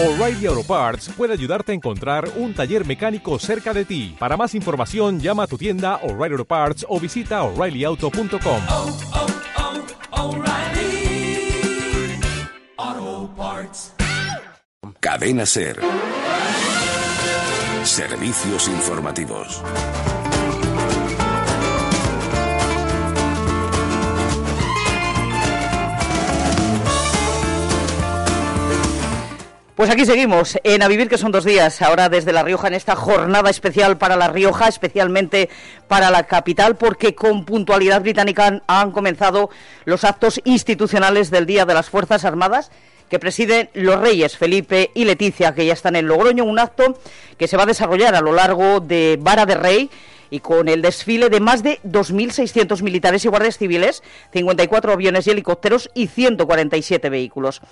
O'Reilly Auto Parts puede ayudarte a encontrar un taller mecánico cerca de ti. Para más información, llama a tu tienda O'Reilly Auto Parts o visita oreillyauto.com. oh, oh, Parts. Cadena Ser. Servicios informativos. Pues aquí seguimos en A Vivir, que son dos días, ahora desde La Rioja, en esta jornada especial para La Rioja, especialmente para la capital, porque con puntualidad británica han, han comenzado los actos institucionales del Día de las Fuerzas Armadas que presiden los reyes Felipe y Leticia, que ya están en Logroño, un acto que se va a desarrollar a lo largo de Vara de Rey y con el desfile de más de 2.600 militares y guardias civiles, 54 aviones y helicópteros y 147 vehículos.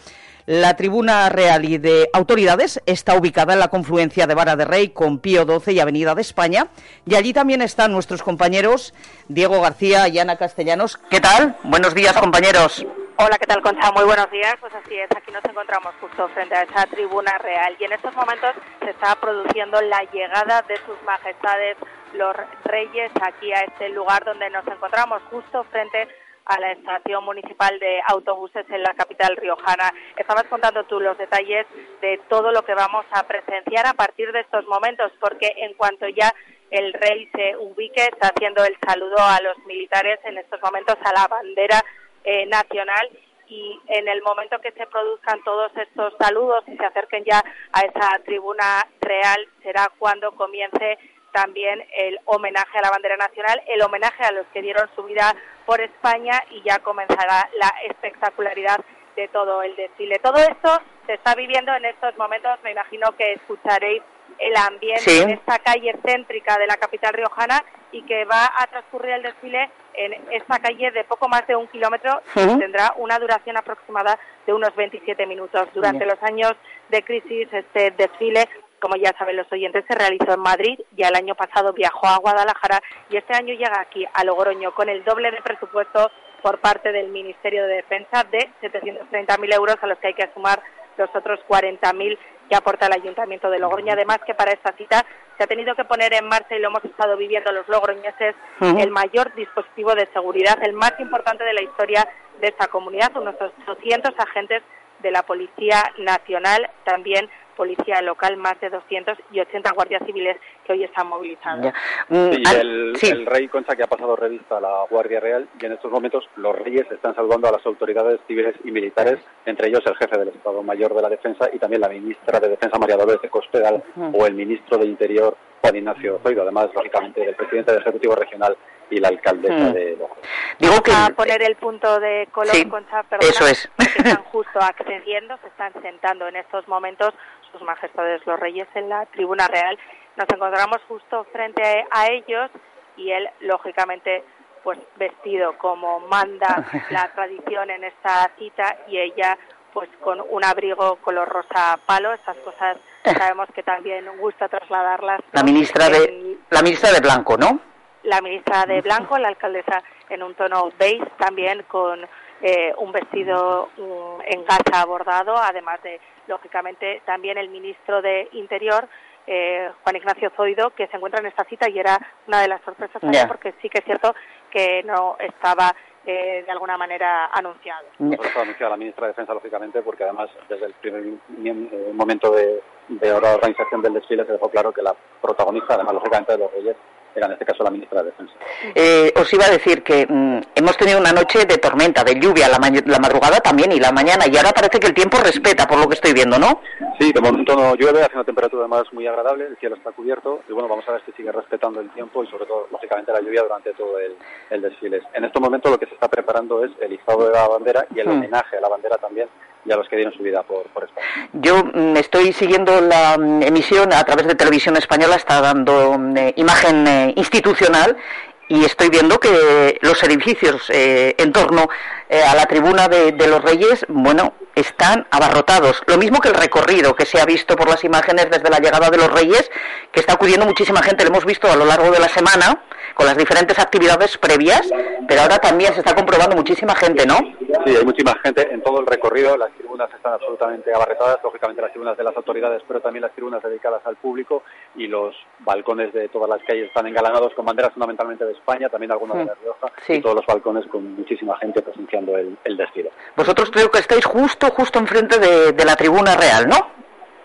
La tribuna real y de autoridades está ubicada en la confluencia de Vara de Rey con Pío XII y Avenida de España. Y allí también están nuestros compañeros Diego García y Ana Castellanos. ¿Qué tal? Buenos días, compañeros. Hola, ¿qué tal, Concha? Muy buenos días. Pues así es, aquí nos encontramos justo frente a esa tribuna real y en estos momentos se está produciendo la llegada de sus majestades los reyes aquí a este lugar donde nos encontramos justo frente a la estación municipal de autobuses en la capital riojana. Estabas contando tú los detalles de todo lo que vamos a presenciar a partir de estos momentos, porque en cuanto ya el rey se ubique, está haciendo el saludo a los militares en estos momentos a la bandera eh, nacional y en el momento que se produzcan todos estos saludos y se acerquen ya a esa tribuna real será cuando comience también el homenaje a la bandera nacional, el homenaje a los que dieron su vida por España y ya comenzará la espectacularidad de todo el desfile. Todo esto se está viviendo en estos momentos, me imagino que escucharéis el ambiente Sí. en esta calle céntrica de la capital riojana y que va a transcurrir el desfile en esta calle de poco más de un kilómetro y tendrá una duración aproximada de unos 27 minutos. Durante Bien. los años de crisis, este desfile, como ya saben los oyentes, se realizó en Madrid, ya el año pasado viajó a Guadalajara y este año llega aquí a Logroño con el doble de presupuesto por parte del Ministerio de Defensa de 730.000 euros a los que hay que sumar los otros 40.000 que aporta el Ayuntamiento de Logroño. Además que para esta cita se ha tenido que poner en marcha y lo hemos estado viviendo los logroñeses el mayor dispositivo de seguridad, el más importante de la historia de esta comunidad, unos 800 agentes de la Policía Nacional, también Policía Local, más de 280 guardias civiles que hoy están movilizados. Ya. Mm, Sí, el, sí. el rey Concha que ha pasado revista a la Guardia Real y en estos momentos los reyes están saludando a las autoridades civiles y militares, entre ellos el jefe del Estado Mayor de la Defensa y también la ministra de Defensa María Dolores de Cospedal Ujú. o el ministro de Interior Juan Ignacio Zoido, además lógicamente del presidente del Ejecutivo Regional y la alcaldesa Mm. de Logroño. Digo que... a poner el punto de color, Sí, Concha, perdona, eso es. porque están justo accediendo, se están sentando en estos momentos sus majestades los reyes en la tribuna real. Nos encontramos justo frente a ellos y él, lógicamente, pues vestido como manda la tradición en esta cita y ella pues con un abrigo color rosa palo, estas cosas sabemos que también gusta trasladarlas. La ministra de, la ministra de Blanco, ¿no? la ministra de Blanco, la alcaldesa en un tono beige, también con eh, un vestido mm, en gasa bordado, además de, lógicamente, también el ministro de Interior, eh, Juan Ignacio Zoido, que se encuentra en esta cita y era una de las sorpresas también, Ya. porque sí que es cierto que no estaba eh, de alguna manera anunciado. Por eso ha anunciado la ministra de Defensa, lógicamente, porque además desde el primer eh, momento de, de la organización del desfile se dejó claro que la protagonista, además lógicamente de los reyes, era en este caso la ministra de Defensa. Eh, os iba a decir que mm, hemos tenido una noche de tormenta, de lluvia, la, ma- la madrugada también y la mañana, y ahora parece que el tiempo respeta, por lo que estoy viendo, ¿no? Sí, de momento no llueve, hace una temperatura además muy agradable, el cielo está cubierto y bueno, vamos a ver si sigue respetando el tiempo y sobre todo, lógicamente, la lluvia durante todo el, el desfile. En estos momentos lo que se está preparando es el izado de la bandera y el Mm. homenaje a la bandera también y a los que dieron su vida por, por. Yo mm, estoy siguiendo la mm, emisión a través de televisión española, está dando mm, eh, imagen eh, institucional y estoy viendo que los edificios eh, en torno eh, a la tribuna de, de los Reyes, bueno, están abarrotados. Lo mismo que el recorrido que se ha visto por las imágenes desde la llegada de los Reyes, que está acudiendo muchísima gente, lo hemos visto a lo largo de la semana, con las diferentes actividades previas, pero ahora también se está comprobando muchísima gente, ¿no? Sí, hay muchísima gente en todo el recorrido. Las tribunas están absolutamente abarretadas, lógicamente las tribunas de las autoridades, pero también las tribunas dedicadas al público y los balcones de todas las calles están engalanados con banderas fundamentalmente de España, también algunas de La Rioja, Sí. y todos los balcones con muchísima gente presenciando el, el desfile. Vosotros creo que estáis justo, justo enfrente de, de la tribuna real, ¿no?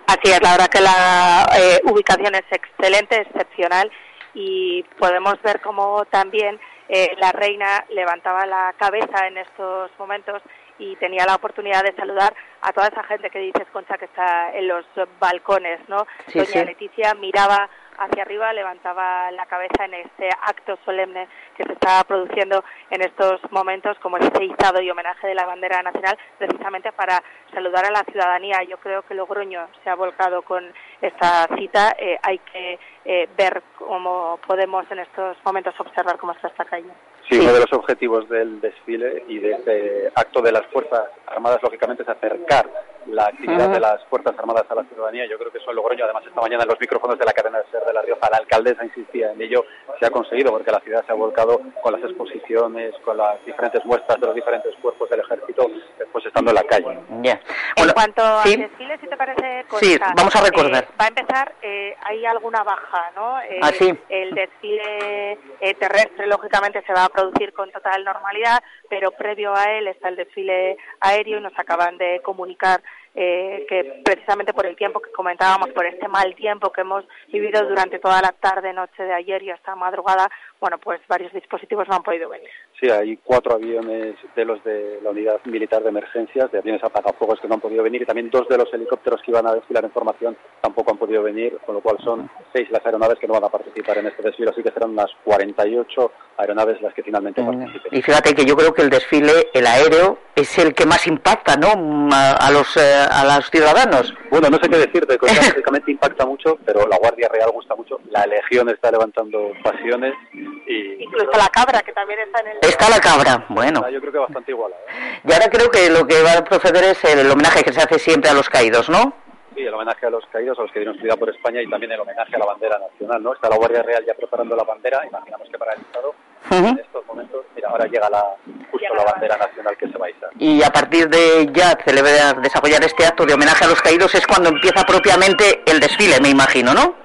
Así es, la verdad que la eh, ubicación es excelente, excepcional y podemos ver cómo también eh, la reina levantaba la cabeza en estos momentos y tenía la oportunidad de saludar a toda esa gente que dices, Concha, que está en los balcones, ¿no? Sí, Doña sí. Leticia miraba hacia arriba, levantaba la cabeza en este acto solemne que se está produciendo en estos momentos, como ese izado y homenaje de la bandera nacional, precisamente para saludar a la ciudadanía. Yo creo que Logroño se ha volcado con esta cita. Eh, hay que eh, ver cómo podemos en estos momentos observar cómo está esta calle. Sí, uno de los objetivos del desfile y de este acto de las Fuerzas Armadas, lógicamente, es acercar la actividad de las Fuerzas Armadas a la ciudadanía. Yo creo que eso en Logroño, además esta mañana en los micrófonos de la cadena de Ser de La Rioja, la alcaldesa insistía en ello, se ha conseguido porque la ciudad se ha volcado con las exposiciones, con las diferentes muestras de los diferentes cuerpos del ejército, después estando en la calle. En Bueno, cuanto sí. al desfile, si te parece, Sí, Concha, vamos a recordar. eh, va a empezar, eh, hay alguna baja, ¿no? Eh, Ah, sí. El desfile eh, terrestre, lógicamente, se va a producir con total normalidad, pero previo a él está el desfile aéreo y nos acaban de comunicar eh, que precisamente por el tiempo que comentábamos, por este mal tiempo que hemos vivido durante toda la tarde, noche de ayer y hasta madrugada, bueno, pues varios dispositivos no han podido venir. Sí, hay cuatro aviones de los de la unidad militar de emergencias, de aviones apagafuegos que no han podido venir, y también dos de los helicópteros que iban a desfilar en formación tampoco han podido venir, con lo cual son seis las aeronaves que no van a participar en este desfile, así que serán unas 48 aeronaves las que finalmente participen. Y fíjate que yo creo que el desfile, el aéreo, es el que más impacta, ¿no? A, a los, eh, a los ciudadanos. Bueno, no sé qué decirte, Concha, lógicamente impacta mucho, pero la Guardia Real gusta mucho, la Legión está levantando pasiones y Incluso la cabra, que también está en el... Está la cabra, bueno. yo creo que bastante igualada. ¿eh? Y ahora creo que lo que va a proceder es el homenaje que se hace siempre a los caídos, ¿no? Sí, el homenaje a los caídos, a los que dieron su vida por España y también el homenaje a la bandera nacional, ¿no? Está la Guardia Real ya preparando la bandera, imaginamos que para el Estado, en estos momentos, mira, ahora llega la, justo la bandera nacional que se va a izar. Y a partir de ya celebrar, desarrollar este acto de homenaje a los caídos es cuando empieza propiamente el desfile, me imagino, ¿no?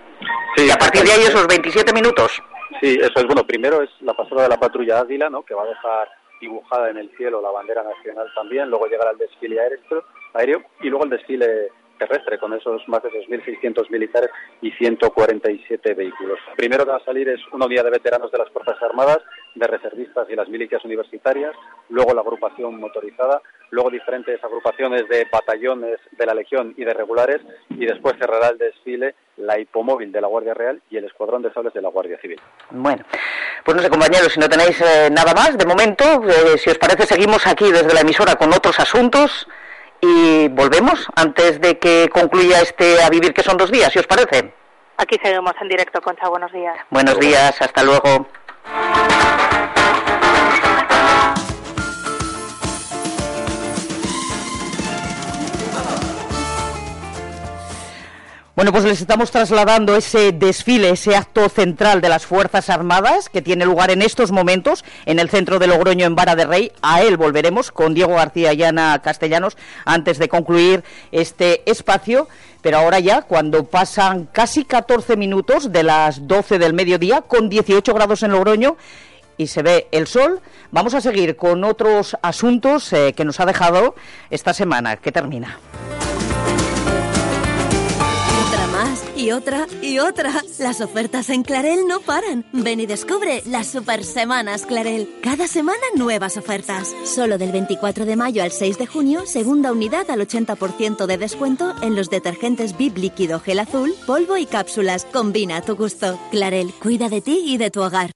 Sí, Y a partir de ahí esos 27 minutos. Sí, eso es bueno. Primero es la pasada de la patrulla Águila, ¿no? Que va a dejar dibujada en el cielo la bandera nacional también. Luego llegará el desfile aéreo, aéreo y luego el desfile terrestre con esos más de 2.600 militares y 147 vehículos. Primero que va a salir es una unidad de veteranos de las Fuerzas Armadas, de reservistas y las milicias universitarias, luego la agrupación motorizada, luego diferentes agrupaciones de batallones de la Legión y de regulares y después cerrará el desfile la hipomóvil de la Guardia Real y el escuadrón de sables de la Guardia Civil. Bueno, pues no sé, compañeros, si no tenéis eh, nada más, de momento, eh, si os parece, seguimos aquí desde la emisora con otros asuntos y volvemos antes de que concluya este A Vivir, que son dos días, si os parece. Aquí seguimos en directo, Concha, buenos días. Buenos días, hasta luego. Bueno, pues les estamos trasladando ese desfile, ese acto central de las Fuerzas Armadas que tiene lugar en estos momentos en el centro de Logroño, en Vara de Rey. A él volveremos con Diego García y Ana Castellanos antes de concluir este espacio. Pero ahora ya, cuando pasan casi 14 minutos de las 12 del mediodía, con 18 grados en Logroño, y se ve el sol, vamos a seguir con otros asuntos eh, que nos ha dejado esta semana, que termina. Y otra y otra. Las ofertas en Clarel no paran. Ven y descubre las super semanas Clarel. Cada semana nuevas ofertas. Solo del 24 de mayo al 6 de junio, segunda unidad al 80% de descuento en los detergentes Bib líquido, gel azul, polvo y cápsulas. Combina a tu gusto. Clarel, cuida de ti y de tu hogar.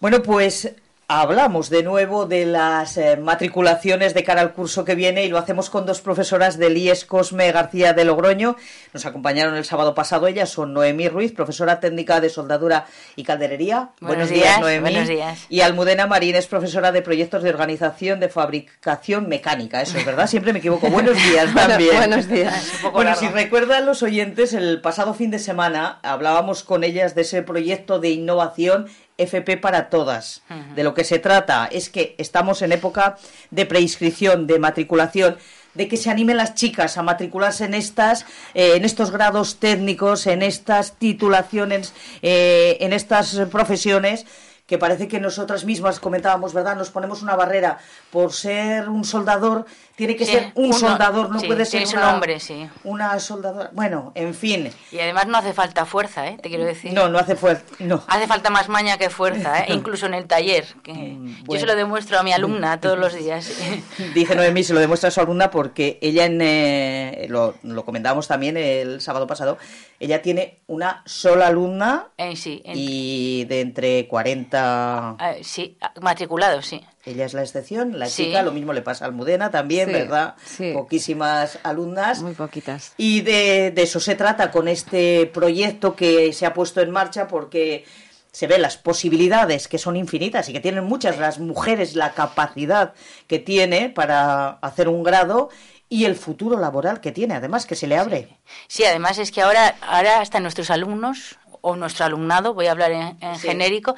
Bueno, pues hablamos de nuevo de las eh, matriculaciones de cara al curso que viene y lo hacemos con dos profesoras del IES Cosme García de Logroño. Nos acompañaron el sábado pasado. Ellas son Noemí Ruiz, profesora técnica de soldadura y calderería. Buenos, días, Noemí. Buenos días. Y Almudena Marín es profesora de proyectos de organización de fabricación mecánica. Eso es verdad, siempre me equivoco. Buenos días también. buenos días. bueno, si recuerdan los oyentes, el pasado fin de semana hablábamos con ellas de ese proyecto de innovación FP para todas. De lo que se trata es que estamos en época de preinscripción, de matriculación de que se animen las chicas a matricularse en estas eh, en estos grados técnicos en estas titulaciones eh, en estas profesiones que parece que nosotras mismas comentábamos, ¿verdad? Nos ponemos una barrera por ser un soldador, tiene que ser un soldador, no puede ser un hombre, sí. Una soldadora. Bueno, en fin. Y además no hace falta fuerza, ¿eh? Te quiero decir. No, no hace fuerza. No. Hace falta más maña que fuerza, ¿eh? Incluso en el taller. Que mm, Yo se lo demuestro a mi alumna todos los días. Dice Noemí, se lo demuestra a su alumna porque ella, en, eh, lo, lo comentábamos también el sábado pasado, ella tiene una sola alumna eh, sí, y de entre 40... Eh, sí, matriculado, sí. Ella es la excepción, la chica, lo mismo le pasa a Almudena también, ¿verdad? Sí. Poquísimas alumnas. Muy poquitas. Y de, de eso se trata con este proyecto que se ha puesto en marcha porque se ven las posibilidades que son infinitas y que tienen muchas las mujeres la capacidad que tiene para hacer un grado y el futuro laboral que tiene, además, que se le abre. Sí, además es que ahora, ahora hasta nuestros alumnos o nuestro alumnado, voy a hablar en, genérico,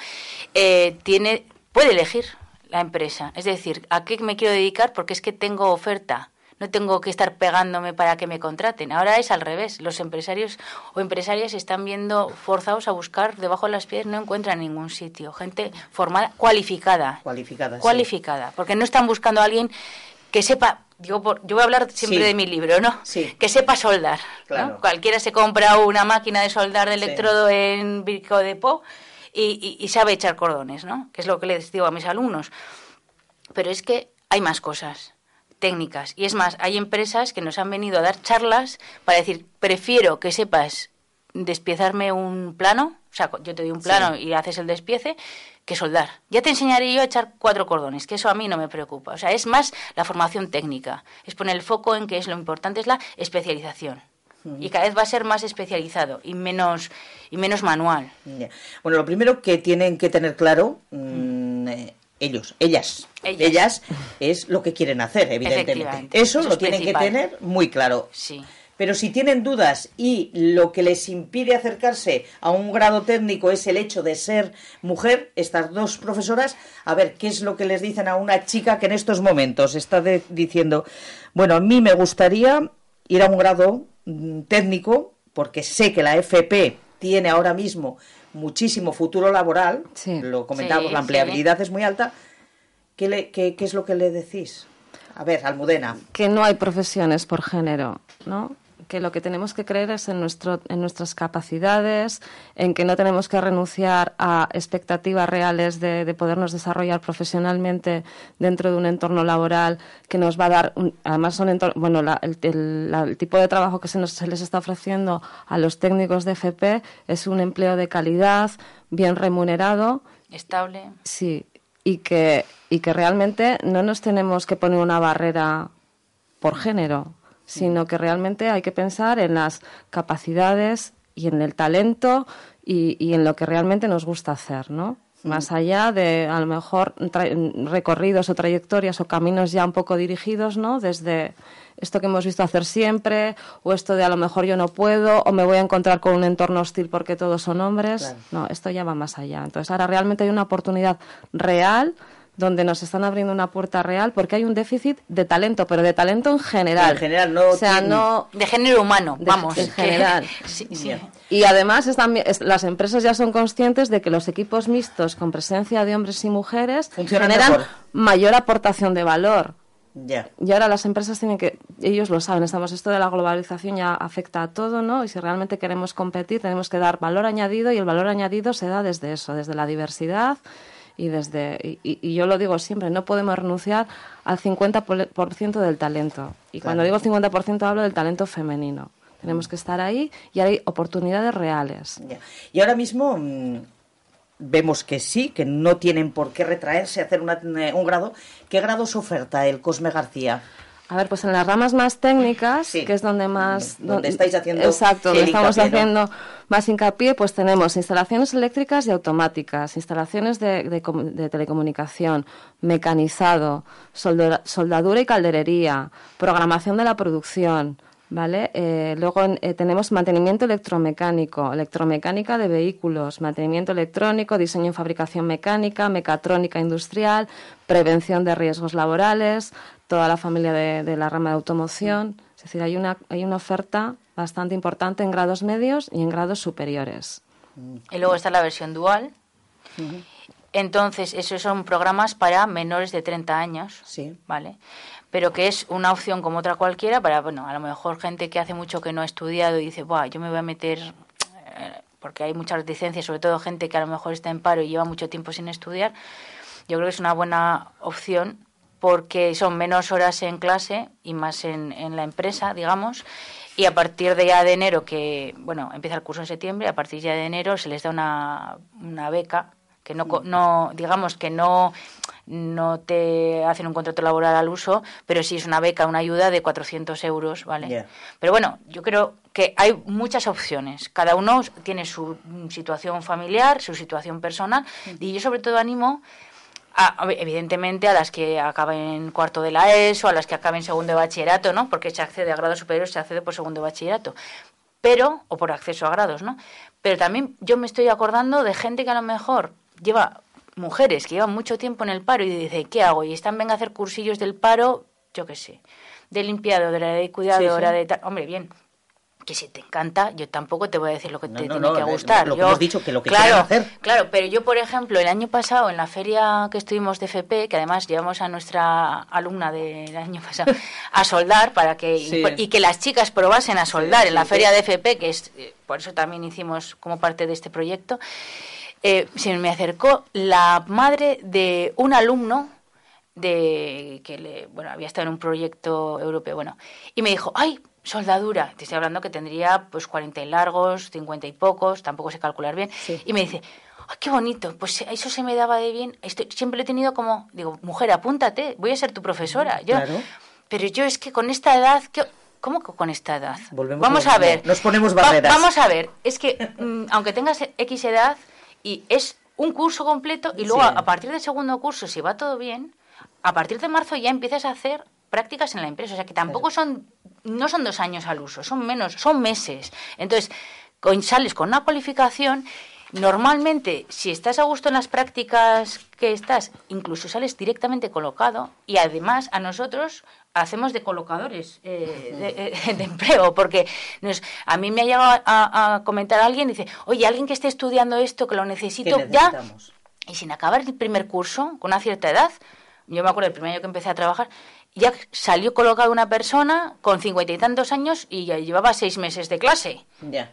eh, tiene, puede elegir la empresa. Es decir, ¿a qué me quiero dedicar? Porque es que tengo oferta. No tengo que estar pegándome para que me contraten. Ahora es al revés. Los empresarios o empresarias están viendo forzados a buscar debajo de las piedras, no encuentran ningún sitio. Gente formada, cualificada. Cualificada. Cualificada. Porque no están buscando a alguien que sepa yo voy a hablar siempre de mi libro, ¿no? Sí. Que sepa soldar. Cualquiera se compra una máquina de soldar de electrodo en Virco de Po y, sabe echar cordones, ¿no? Que es lo que les digo a mis alumnos. Pero es que hay más cosas técnicas. Y es más, hay empresas que nos han venido a dar charlas para decir, prefiero que sepas despiezarme un plano, o sea, yo te doy un plano y haces el despiece, que soldar. Ya te enseñaré yo a echar cuatro cordones, que eso a mí no me preocupa. O sea, es más la formación técnica, es poner el foco en que es lo importante es la especialización. Y cada vez va a ser más especializado y menos y menos manual. Bueno, lo primero que tienen que tener claro mm, eh, ellos, ellas, ellas, es lo que quieren hacer, evidentemente. Eso, lo tienen que tener muy claro. Sí. Pero si tienen dudas y lo que les impide acercarse a un grado técnico es el hecho de ser mujer, estas dos profesoras, a ver, ¿qué es lo que les dicen a una chica que en estos momentos está diciendo, bueno, a mí me gustaría ir a un grado mm, técnico, porque sé que la FP tiene ahora mismo muchísimo futuro laboral, lo comentamos, la empleabilidad es muy alta, ¿Qué, le, qué, ¿qué es lo que le decís? A ver, Almudena. Que no hay profesiones por género, ¿no? Que lo que tenemos que creer es en, nuestro, en nuestras capacidades, en que no tenemos que renunciar a expectativas reales de, podernos desarrollar profesionalmente dentro de un entorno laboral que nos va a dar, además son bueno, el, tipo de trabajo que se, nos, se les está ofreciendo a los técnicos de FP es un empleo de calidad, bien remunerado. Estable. Sí, y que, y que realmente no nos tenemos que poner una barrera por género sino que realmente hay que pensar en las capacidades y en el talento y, en lo que realmente nos gusta hacer, ¿no? Más allá de, a lo mejor, recorridos o trayectorias o caminos ya un poco dirigidos, ¿no? Desde esto que hemos visto hacer siempre, o esto de a lo mejor yo no puedo, o me voy a encontrar con un entorno hostil porque todos son hombres. No, esto ya va más allá. Entonces, ahora realmente hay una oportunidad real donde nos están abriendo una puerta real porque hay un déficit de talento, pero de talento en general. En general, no. O sea, no. De género humano, vamos. En general. Y además están, las empresas ya son conscientes de que los equipos mixtos con presencia de hombres y mujeres generan mayor aportación de valor. Ya. Y ahora las empresas tienen que, ellos lo saben, estamos, esto de la globalización ya afecta a todo, ¿no? Y si realmente queremos competir, tenemos que dar valor añadido y el valor añadido se da desde eso, desde la diversidad, y desde y, yo lo digo siempre, no podemos renunciar al 50% del talento. Y cuando digo 50% hablo del talento femenino. Tenemos que estar ahí y hay oportunidades reales. Y ahora mismo mm, vemos que sí, que no tienen por qué retraerse a hacer una- un grado. ¿Qué grados oferta el Cosme García? A ver, pues en las ramas más técnicas, Sí. que es donde más... Donde estáis haciendo Exacto, donde estamos hincapié, ¿no? haciendo más hincapié, pues tenemos instalaciones eléctricas y automáticas, instalaciones de, de comu- de telecomunicación, mecanizado, soldura- soldadura y calderería, programación de la producción, ¿vale? Eh, luego eh, tenemos mantenimiento electromecánico, electromecánica de vehículos, mantenimiento electrónico, diseño y fabricación mecánica, mecatrónica industrial, prevención de riesgos laborales, toda la familia de, de la rama de automoción. Es decir, hay una, hay una oferta bastante importante en grados medios y en grados superiores. Y luego está la versión dual. Entonces, esos son programas para menores de 30 años. Sí. ¿Vale? Pero que es una opción como otra cualquiera para, bueno, a lo mejor gente que hace mucho que no ha estudiado y dice, Buah, yo me voy a meter. eh, Porque hay muchas reticencias, sobre todo gente que a lo mejor está en paro y lleva mucho tiempo sin estudiar. Yo creo que es una buena opción porque son menos horas en clase y más en, en la empresa, digamos. Y a partir de ya de enero, que, bueno, empieza el curso en septiembre, a partir ya de enero se les da una, una beca que no, co- no digamos que no no te hacen un contrato laboral al uso, pero sí es una beca, una ayuda de 400 euros, ¿vale? Pero bueno, yo creo que hay muchas opciones. Cada uno tiene su mm, situación familiar, su situación personal, y yo sobre todo animo a- evidentemente a las que acaben cuarto de la ESO, a las que acaben segundo de bachillerato, ¿no? Porque se accede a grados superiores, se accede por segundo de bachillerato. Pero, o por acceso a grados, ¿no? Pero también yo me estoy acordando de gente que a lo mejor lleva, mujeres que llevan mucho tiempo en el paro y dice, ¿qué hago? Y están, venga a hacer cursillos del paro, yo qué sé, de limpiadora, de cuidadora, Sí, sí. de tal. Hombre, bien, que si te encanta, yo tampoco te voy a decir lo que No, te no, tiene no, que gustar. lo que Yo- hemos dicho, que lo que claro, hacer. Claro, pero yo, por ejemplo, el año pasado en la feria que estuvimos de FP, que además llevamos a nuestra alumna del año pasado a soldar para que y- Sí. y, que las chicas probasen a soldar en la sí, feria de FP, que es eh, por eso también hicimos como parte de este proyecto. eh, se me acercó la madre de un alumno de que le, bueno, había estado en un proyecto europeo, bueno, y me dijo, "Ay, soldadura." Te estoy hablando que tendría pues 40 y largos, 50 y pocos, tampoco sé calcular bien, y me dice, "Ay, qué bonito, pues eso se me daba de bien." Estoy- siempre he tenido como, digo, "Mujer, apúntate, voy a ser tu profesora." Yo, Claro. pero yo es que con esta edad, ¿qué- ¿cómo que con esta edad? Volvemos Vamos a lo ver. Nos ponemos Va- barreras. vamos a ver, es que mm, aunque tengas X edad y es un curso completo y luego Sí. a, a partir del segundo curso, si va todo bien, a partir de marzo ya empiezas a hacer prácticas en la empresa. O sea que tampoco son, no son dos años al uso, son menos, son meses. Entonces, con- sales con una cualificación. Normalmente, si estás a gusto en las prácticas que estás, incluso sales directamente colocado y además a nosotros hacemos de colocadores eh, de, eh, de empleo, porque nos, a mí me ha llegado a, a comentar alguien y dice, oye, alguien que esté estudiando esto, que lo necesito ¿Qué ya, y sin acabar el primer curso, con una cierta edad, yo me acuerdo el primer año que empecé a trabajar, ya salió colocada una persona con cincuenta y tantos años y ya llevaba seis meses de clase. Ya.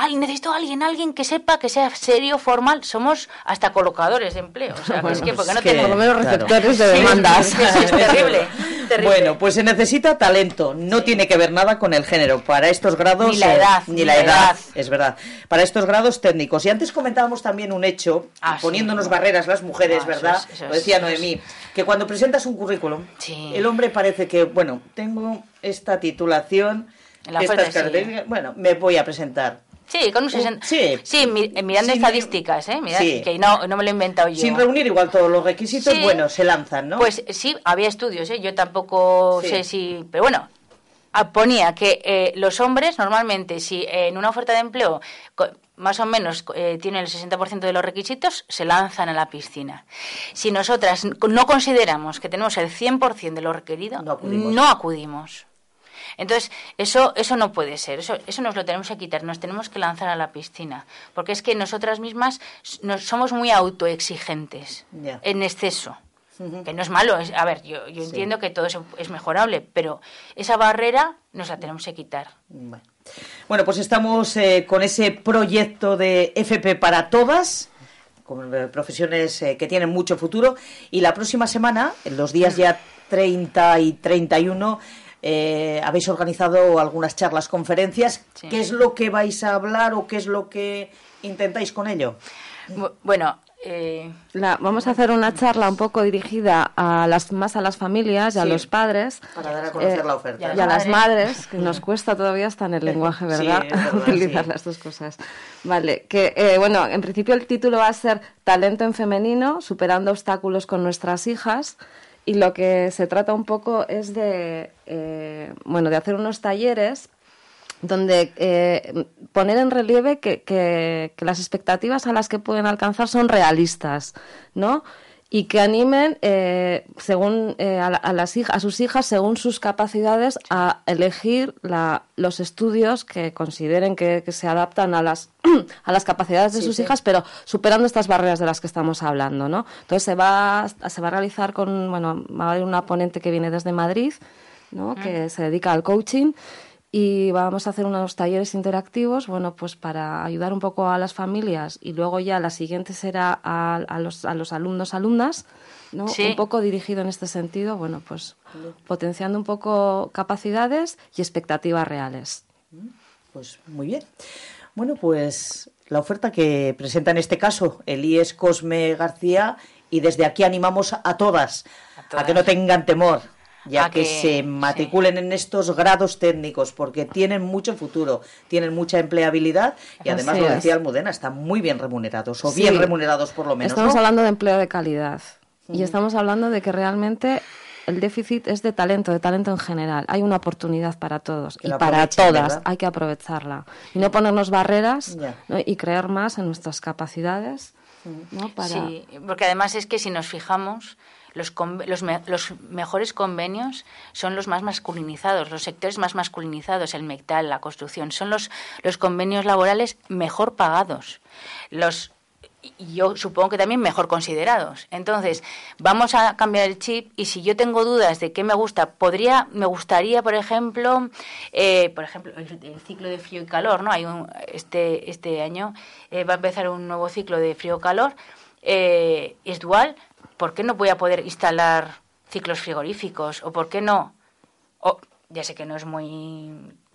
Ay, necesito a alguien, alguien que sepa, que sea serio, formal. Somos hasta colocadores de empleo. O sea, que es que porque no es que- tenemos... Por lo menos Claro. receptores de demandas. sí, es terrible, terrible. Bueno, pues se necesita talento, no tiene que ver nada con el género. Para estos grados. Ni la eh, edad, ni ni la la edad, edad. es verdad. Para estos grados técnicos. Y antes comentábamos también un hecho, Ah, sí. poniéndonos barreras las mujeres, Ah, ¿verdad? eso Lo decía. Noemí, que cuando presentas un currículum, el hombre parece que, bueno, tengo esta titulación, la estas características, bueno, me voy a presentar. Sí, con un 60... Sí. Sí, eh, mirando Sin- estadísticas, ¿eh? Mira, Sí. que no, no me lo he inventado yo. Sin reunir igual todos los requisitos, Sí. bueno, se lanzan, ¿no? Pues sí, había estudios, ¿eh? yo tampoco sé si... Pero bueno, ah, ponía que eh, los hombres normalmente, si en una oferta de empleo más o menos eh, tienen el 60% de los requisitos, se lanzan a la piscina. Si nosotras no consideramos que tenemos el 100% de lo requerido, No acudimos. no acudimos. Entonces, eso, eso no puede ser, eso, eso nos lo tenemos que quitar, nos tenemos que lanzar a la piscina, porque es que nosotras mismas nos, somos muy autoexigentes, en exceso, que no es malo, es- a ver, yo, yo entiendo que todo eso es mejorable, pero esa barrera nos la tenemos que quitar. Bueno. Bueno, pues estamos eh, con ese proyecto de FP para todas, con eh, profesiones eh, que tienen mucho futuro. Y la próxima semana, en los días ya 30 y 31, eh, habéis organizado algunas charlas, conferencias. Sí. ¿Qué es lo que vais a hablar o qué es lo que intentáis con ello? Bu- Bueno, Eh, La- vamos a hacer una charla un poco dirigida a las más a las familias y a Sí. los padres Para dar a conocer eh, la oferta. y a, las madres. que nos cuesta todavía hasta en el lenguaje Sí, verdad, verdad, utilizar sí. las dos cosas vale que eh, bueno en principio el título va a ser talento en femenino superando obstáculos con nuestras hijas y lo que se trata un poco es de eh, bueno de hacer unos talleres donde eh, poner en relieve que, que- que las expectativas a las que pueden alcanzar son realistas, ¿no? Y que animen eh, según eh, a, la- a las a sus hijas según sus capacidades a elegir la- los estudios que consideren que, que se adaptan a las a las capacidades de Sí, sus sí. hijas, pero superando estas barreras de las que estamos hablando, ¿no? Entonces se va a- se va a realizar con bueno va a haber una ponente que viene desde Madrid, ¿no? Que se dedica al coaching y vamos a hacer unos talleres interactivos, bueno, pues para ayudar un poco a las familias y luego ya la siguiente será a, a los, a los alumnos, alumnas, ¿no? Sí. Un poco dirigido en este sentido, bueno, pues potenciando un poco capacidades y expectativas reales. Pues muy bien. Bueno, pues la oferta que presenta en este caso Elías Cosme García y desde aquí animamos a todas a, todas. que no tengan temor, ya A que, que- se matriculen en estos grados técnicos porque tienen mucho futuro, tienen mucha empleabilidad y además Así lo es. decía Almudena, están muy bien remunerados o Sí. bien remunerados por lo menos. Estamos ¿no? hablando de empleo de calidad y estamos hablando de que realmente el déficit es de talento, de talento en general. Hay una oportunidad para todos Que y para todas. ¿verdad? Hay que aprovecharla y no ponernos barreras y creer más en nuestras capacidades. ¿no? Para... Sí, porque además es que si nos fijamos, los, los, me- los mejores convenios son los más masculinizados, los sectores más masculinizados, el metal, la construcción, son los, los convenios laborales mejor pagados. Los y yo supongo que también mejor considerados. Entonces, vamos a cambiar el chip y si yo tengo dudas de qué me gusta, podría, me gustaría, por ejemplo, eh, por ejemplo, el, ciclo de frío y calor, ¿no? Hay un, este, este año eh, va a empezar un nuevo ciclo de frío-calor, eh, es dual, ¿por qué no voy a poder instalar ciclos frigoríficos? ¿O por qué no? O, ya sé que no es muy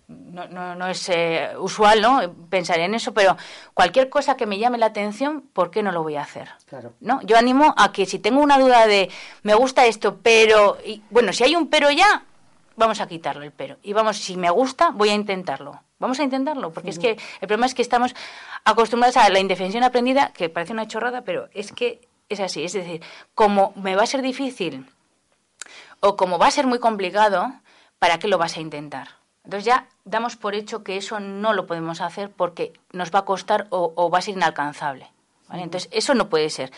no, no, no es eh, usual ¿no? pensar en eso, pero cualquier cosa que me llame la atención, ¿por qué no lo voy a hacer? Claro. ¿No? Yo animo a que si tengo una duda de me gusta esto, pero y, bueno, si hay un pero ya, vamos a quitarlo el pero. Y vamos, si me gusta, voy a intentarlo. Vamos a intentarlo, porque es que el problema es que estamos acostumbrados a la indefensión aprendida, que parece una chorrada, pero es que es así. Es decir, como me va a ser difícil o como va a ser muy complicado, ¿para qué lo vas a intentar? Entonces ya damos por hecho que eso no lo podemos hacer porque nos va a costar o, o va a ser inalcanzable. ¿vale? Entonces eso no puede ser.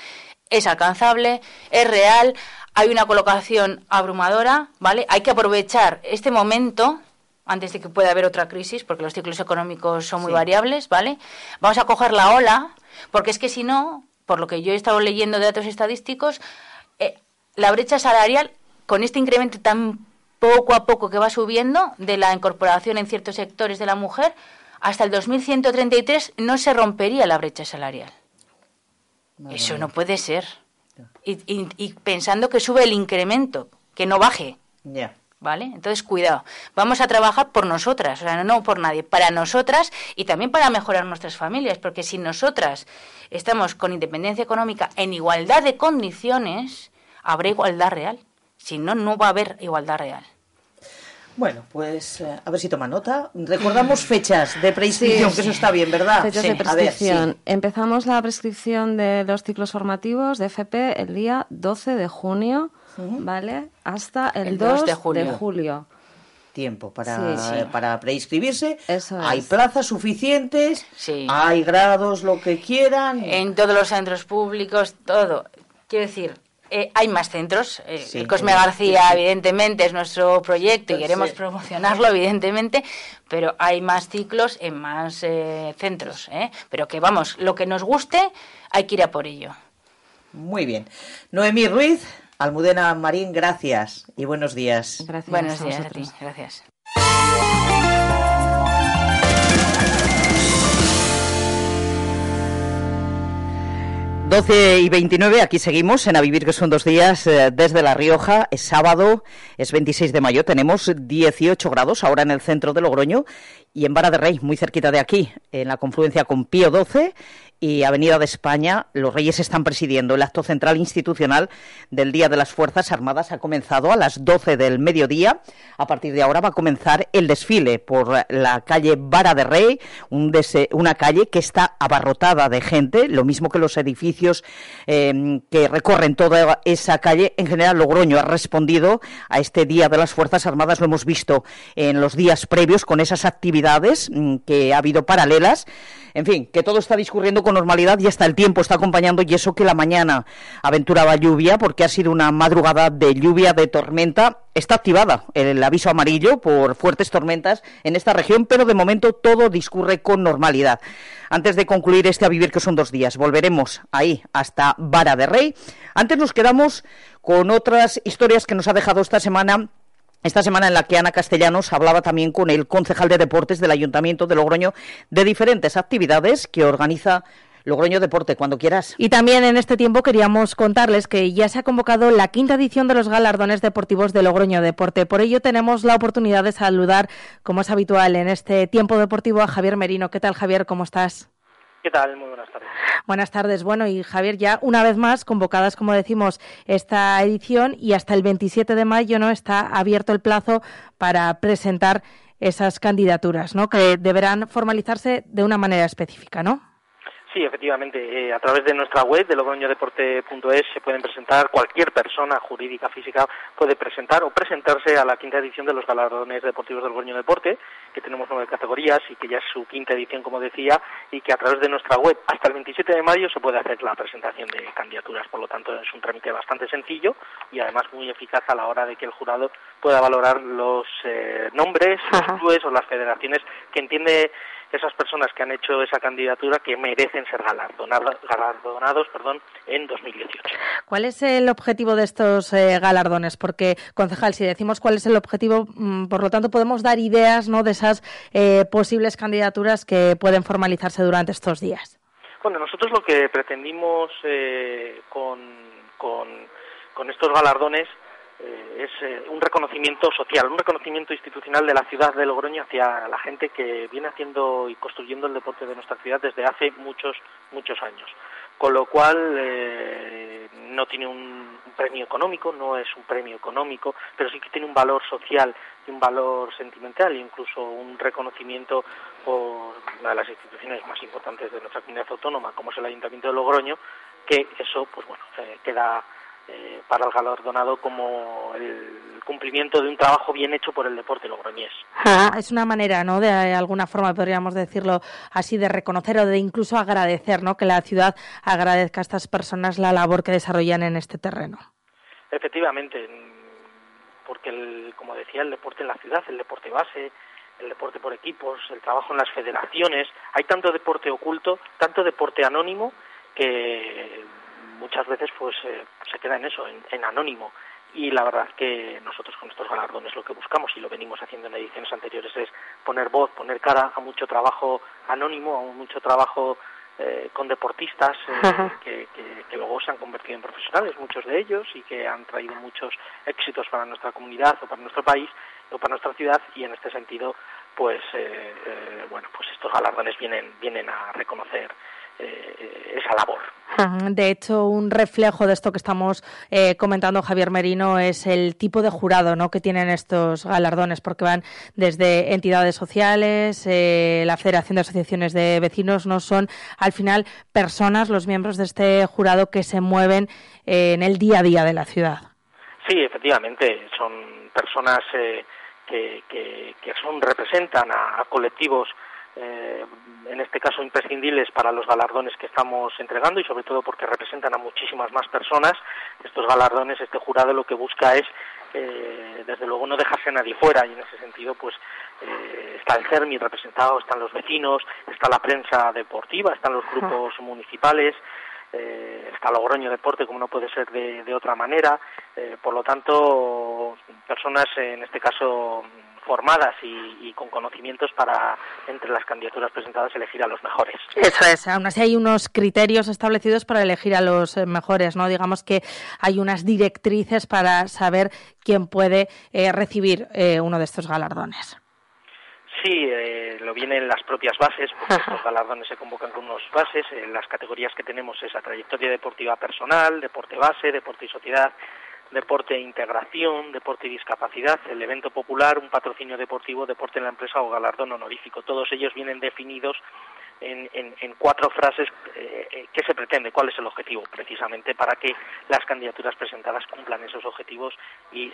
Es alcanzable, es real, hay una colocación abrumadora, ¿vale? Hay que aprovechar este momento antes de que pueda haber otra crisis, porque los ciclos económicos son muy Sí. variables, ¿vale? Vamos a coger la ola, porque es que si no, por lo que yo he estado leyendo de datos estadísticos, eh, la brecha salarial, con este incremento tan poco a poco que va subiendo de la incorporación en ciertos sectores de la mujer, hasta el 2133 no se rompería la brecha salarial. Eso no puede ser. Y, y- y pensando que sube el incremento, que no baje. Ya. ¿Vale? Entonces, cuidado. Vamos a trabajar por nosotras, o sea, no, por nadie, para nosotras y también para mejorar nuestras familias, porque si nosotras estamos con independencia económica en igualdad de condiciones, habrá igualdad real. Si no, no va a haber igualdad real. Bueno, pues eh, a ver si toma nota. Recordamos fechas de preinscripción, que eso está bien, ¿verdad? Fechas Sí, de a ver, sí. prescripción. Empezamos la prescripción de los ciclos formativos de FP el día 12 de junio, ¿vale? Hasta el, El 2 2 de de julio. Tiempo para, Sí, sí. para preinscribirse. Eso Hay es. plazas suficientes, Sí. hay grados, lo que quieran. En todos los centros públicos, todo. Quiero decir, eh, hay más centros. eh, Sí, el Cosme García, sí, sí. evidentemente, es nuestro proyecto y queremos promocionarlo, evidentemente, pero hay más ciclos en más eh, centros. ¿eh? Pero que vamos, lo que nos guste, hay que ir a por ello. Muy bien. Noemí Ruiz, Almudena Marín, gracias y buenos días. Gracias Buenos a días a ti, gracias. Doce y 29, aquí seguimos en A Vivir, que son dos días eh, desde La Rioja. Es sábado, es 26 de mayo, tenemos 18 grados ahora en el centro de Logroño y en Vara de Rey, muy cerquita de aquí, en la confluencia con Pío XII y Avenida de España, los Reyes están presidiendo. El acto central institucional del Día de las Fuerzas Armadas ha comenzado a las 12 del mediodía. A partir de ahora va a comenzar el desfile por la calle Vara de Rey, una calle que está abarrotada de gente, lo mismo que los edificios em, que recorren toda esa calle. En general, Logroño ha respondido a este Día de las Fuerzas Armadas, lo hemos visto en los días previos con esas actividades mm, que ha habido paralelas. En fin, que todo está discurriendo con normalidad y hasta el tiempo está acompañando y eso que la mañana aventuraba lluvia porque ha sido una madrugada de lluvia, de tormenta. Está activada el aviso amarillo por fuertes tormentas en esta región, pero de momento todo discurre con normalidad. Antes de concluir este a vivir que son dos días, volveremos ahí hasta Vara de Rey. Antes nos quedamos con otras historias que nos ha dejado esta semana esta semana en la que Ana Castellanos hablaba también con el concejal de deportes del Ayuntamiento de Logroño de diferentes actividades que organiza Logroño Deporte, cuando quieras. Y también en este tiempo queríamos contarles que ya se ha convocado la quinta edición de los galardones deportivos de Logroño Deporte. Por ello tenemos la oportunidad de saludar, como es habitual en este tiempo deportivo, a Javier Merino. ¿Qué tal, Javier? ¿Cómo estás? ¿Qué tal? Muy buenas tardes. Buenas tardes. Bueno, y Javier, ya una vez más convocadas, como decimos, esta edición y hasta el 27 de mayo no está abierto el plazo para presentar esas candidaturas, ¿no? Que deberán formalizarse de una manera específica, ¿no? Sí, efectivamente. Eh, a través de nuestra web, de logroñodeporte.es, se pueden presentar, cualquier persona jurídica, física, puede presentar o presentarse a la quinta edición de los galardones deportivos del Logroño Deporte, que tenemos nueve categorías y que ya es su quinta edición, como decía, y que a través de nuestra web hasta el 27 de mayo se puede hacer la presentación de candidaturas. Por lo tanto, es un trámite bastante sencillo y además muy eficaz a la hora de que el jurado pueda valorar los eh, nombres, los clubes o las federaciones que entiende esas personas que han hecho esa candidatura que merecen ser galardonados, galardonados perdón, en 2018. ¿Cuál es el objetivo de estos eh, galardones? Porque, concejal, si decimos cuál es el objetivo, mm, por lo tanto, podemos dar ideas ¿no? de esas eh, posibles candidaturas que pueden formalizarse durante estos días. Bueno, nosotros lo que pretendimos eh, con, con, con estos galardones eh, es eh, un reconocimiento social, un reconocimiento institucional de la ciudad de Logroño hacia la gente que viene haciendo y construyendo el deporte de nuestra ciudad desde hace muchos, muchos años. Con lo cual, eh, no tiene un, premio económico, no es un premio económico, pero sí que tiene un valor social y un valor sentimental e incluso un reconocimiento por una de las instituciones más importantes de nuestra comunidad autónoma, como es el Ayuntamiento de Logroño, que eso, pues bueno, queda eh, para el galardonado como el cumplimiento de un trabajo bien hecho por el deporte logroñés. es una manera, ¿no? De alguna forma podríamos decirlo así, de reconocer o de incluso agradecer, ¿no? Que la ciudad agradezca a estas personas la labor que desarrollan en este terreno. Efectivamente, porque, como decía, el deporte en la ciudad, el deporte base, el deporte por equipos, el trabajo en las federaciones, hay tanto deporte oculto, tanto deporte anónimo que muchas veces pues eh, se queda en eso, en, anónimo. Y la verdad que nosotros con estos galardones lo que buscamos y lo venimos haciendo en ediciones anteriores es poner voz, poner cara a mucho trabajo anónimo, a mucho trabajo eh, con deportistas eh, que, que, luego se han convertido en profesionales, muchos de ellos, y que han traído muchos éxitos para nuestra comunidad o para nuestro país o para nuestra ciudad. Y en este sentido, pues bueno, pues estos galardones vienen vienen a reconocer eh, esa labor. De hecho, un reflejo de esto que estamos eh, comentando Javier Merino es el tipo de jurado ¿no? que tienen estos galardones, porque van desde entidades sociales, eh, la Federación de Asociaciones de Vecinos, no son al final personas, los miembros de este jurado que se mueven en el día a día de la ciudad. Sí, efectivamente, son personas que, que, son representan a colectivos eh, en este caso imprescindibles para los galardones que estamos entregando y sobre todo porque representan a muchísimas más personas. Estos galardones, este jurado lo que busca es, eh, desde luego, no dejarse a nadie fuera y en ese sentido, pues eh, está el CERMI representado, están los vecinos, está la prensa deportiva, están los grupos municipales. Eh, está Logroño Deporte, como no puede ser de, otra manera. Eh, por lo tanto, personas, en este caso, formadas y, con conocimientos para, entre las candidaturas presentadas, elegir a los mejores. Eso es, aún así hay unos criterios establecidos para elegir a los eh, mejores, ¿no? Digamos que hay unas directrices para saber quién puede eh, recibir uno de estos galardones. Sí, eh, lo viene en las propias bases, porque estos galardones se convocan con unos bases. En las categorías que tenemos es a trayectoria deportiva personal, deporte base, deporte y sociedad, deporte e integración, deporte y discapacidad, el evento popular, un patrocinio deportivo, deporte en la empresa o galardón honorífico. Todos ellos vienen definidos en, en, cuatro frases eh, eh, qué se pretende, cuál es el objetivo, precisamente para que las candidaturas presentadas cumplan esos objetivos y eh,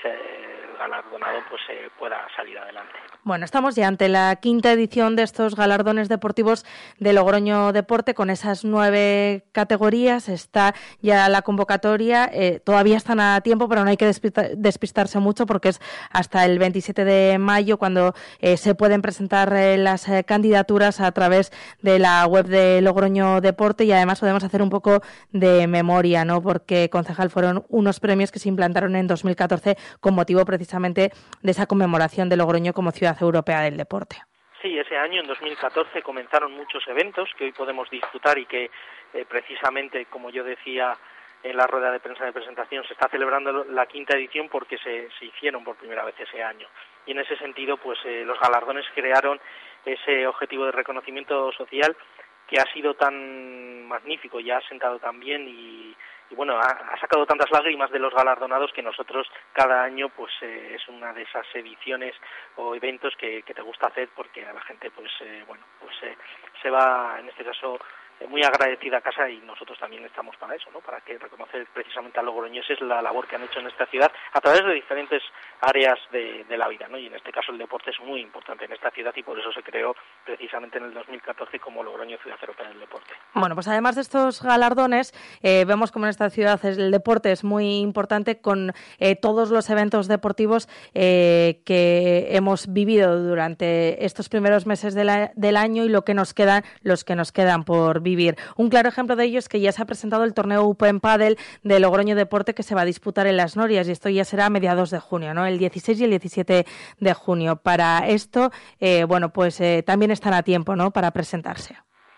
el galardonado pues pueda salir adelante. Bueno, estamos ya ante la quinta edición de estos galardones deportivos de Logroño Deporte con esas nueve categorías. Está ya la convocatoria, todavía están a tiempo, pero no hay que despistarse mucho porque es hasta el 27 de mayo cuando se pueden presentar las candidaturas a través de de la web de Logroño Deporte y además podemos hacer un poco de memoria, ¿no? Porque concejal fueron unos premios que se implantaron en 2014 con motivo precisamente de esa conmemoración de Logroño como ciudad europea del deporte. Sí, ese año, en 2014, comenzaron muchos eventos que hoy podemos disfrutar y que eh, precisamente, como yo decía en la rueda de prensa de presentación, se está celebrando la quinta edición porque se, se hicieron por primera vez ese año. Y en ese sentido, pues eh, los galardones crearon ese objetivo de reconocimiento social que ha sido tan magnífico y ha sentado tan bien y, bueno, ha, sacado tantas lágrimas de los galardonados que nosotros cada año pues eh, es una de esas ediciones o eventos que, te gusta hacer porque a la gente pues eh, bueno pues eh, se va en este caso muy agradecida casa y nosotros también estamos para eso, ¿no? Para que reconocer precisamente a logroñeses la labor que han hecho en esta ciudad a través de diferentes áreas de, la vida, ¿no? Y en este caso el deporte es muy importante en esta ciudad y por eso se creó precisamente en el 2014 como Logroño Ciudad Europea del Deporte. Bueno, pues además de estos galardones, eh, vemos como en esta ciudad el deporte es muy importante con eh, todos los eventos deportivos eh, que hemos vivido durante estos primeros meses del año y lo que nos quedan, los que nos quedan por vivir un claro ejemplo de ello es que ya se ha presentado el torneo Open Padel de Logroño Deporte que se va a disputar en Las Norias y esto ya será a mediados de junio, ¿no? El 16 y el 17 de junio. Para esto, eh, bueno, pues eh, también están a tiempo, ¿no? Para presentarse.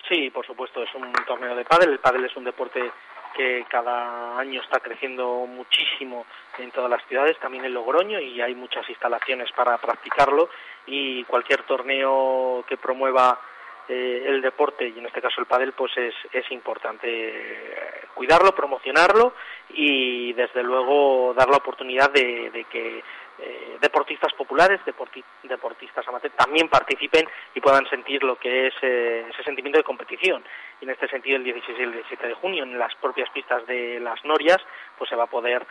Sí, por supuesto, es un torneo de pádel. El pádel es un deporte que cada año está creciendo muchísimo en todas las ciudades, también en Logroño, y hay muchas instalaciones para practicarlo. Y cualquier torneo que promueva eh, el deporte y en este caso el pádel pues es, es importante eh, cuidarlo, promocionarlo y desde luego dar la oportunidad de, que eh, deportistas populares, deportistas amateurs también participen y puedan sentir lo que es ese sentimiento de competición. Y en este sentido el 16 y el 17 de junio en las propias pistas de las Norias pues se va a poder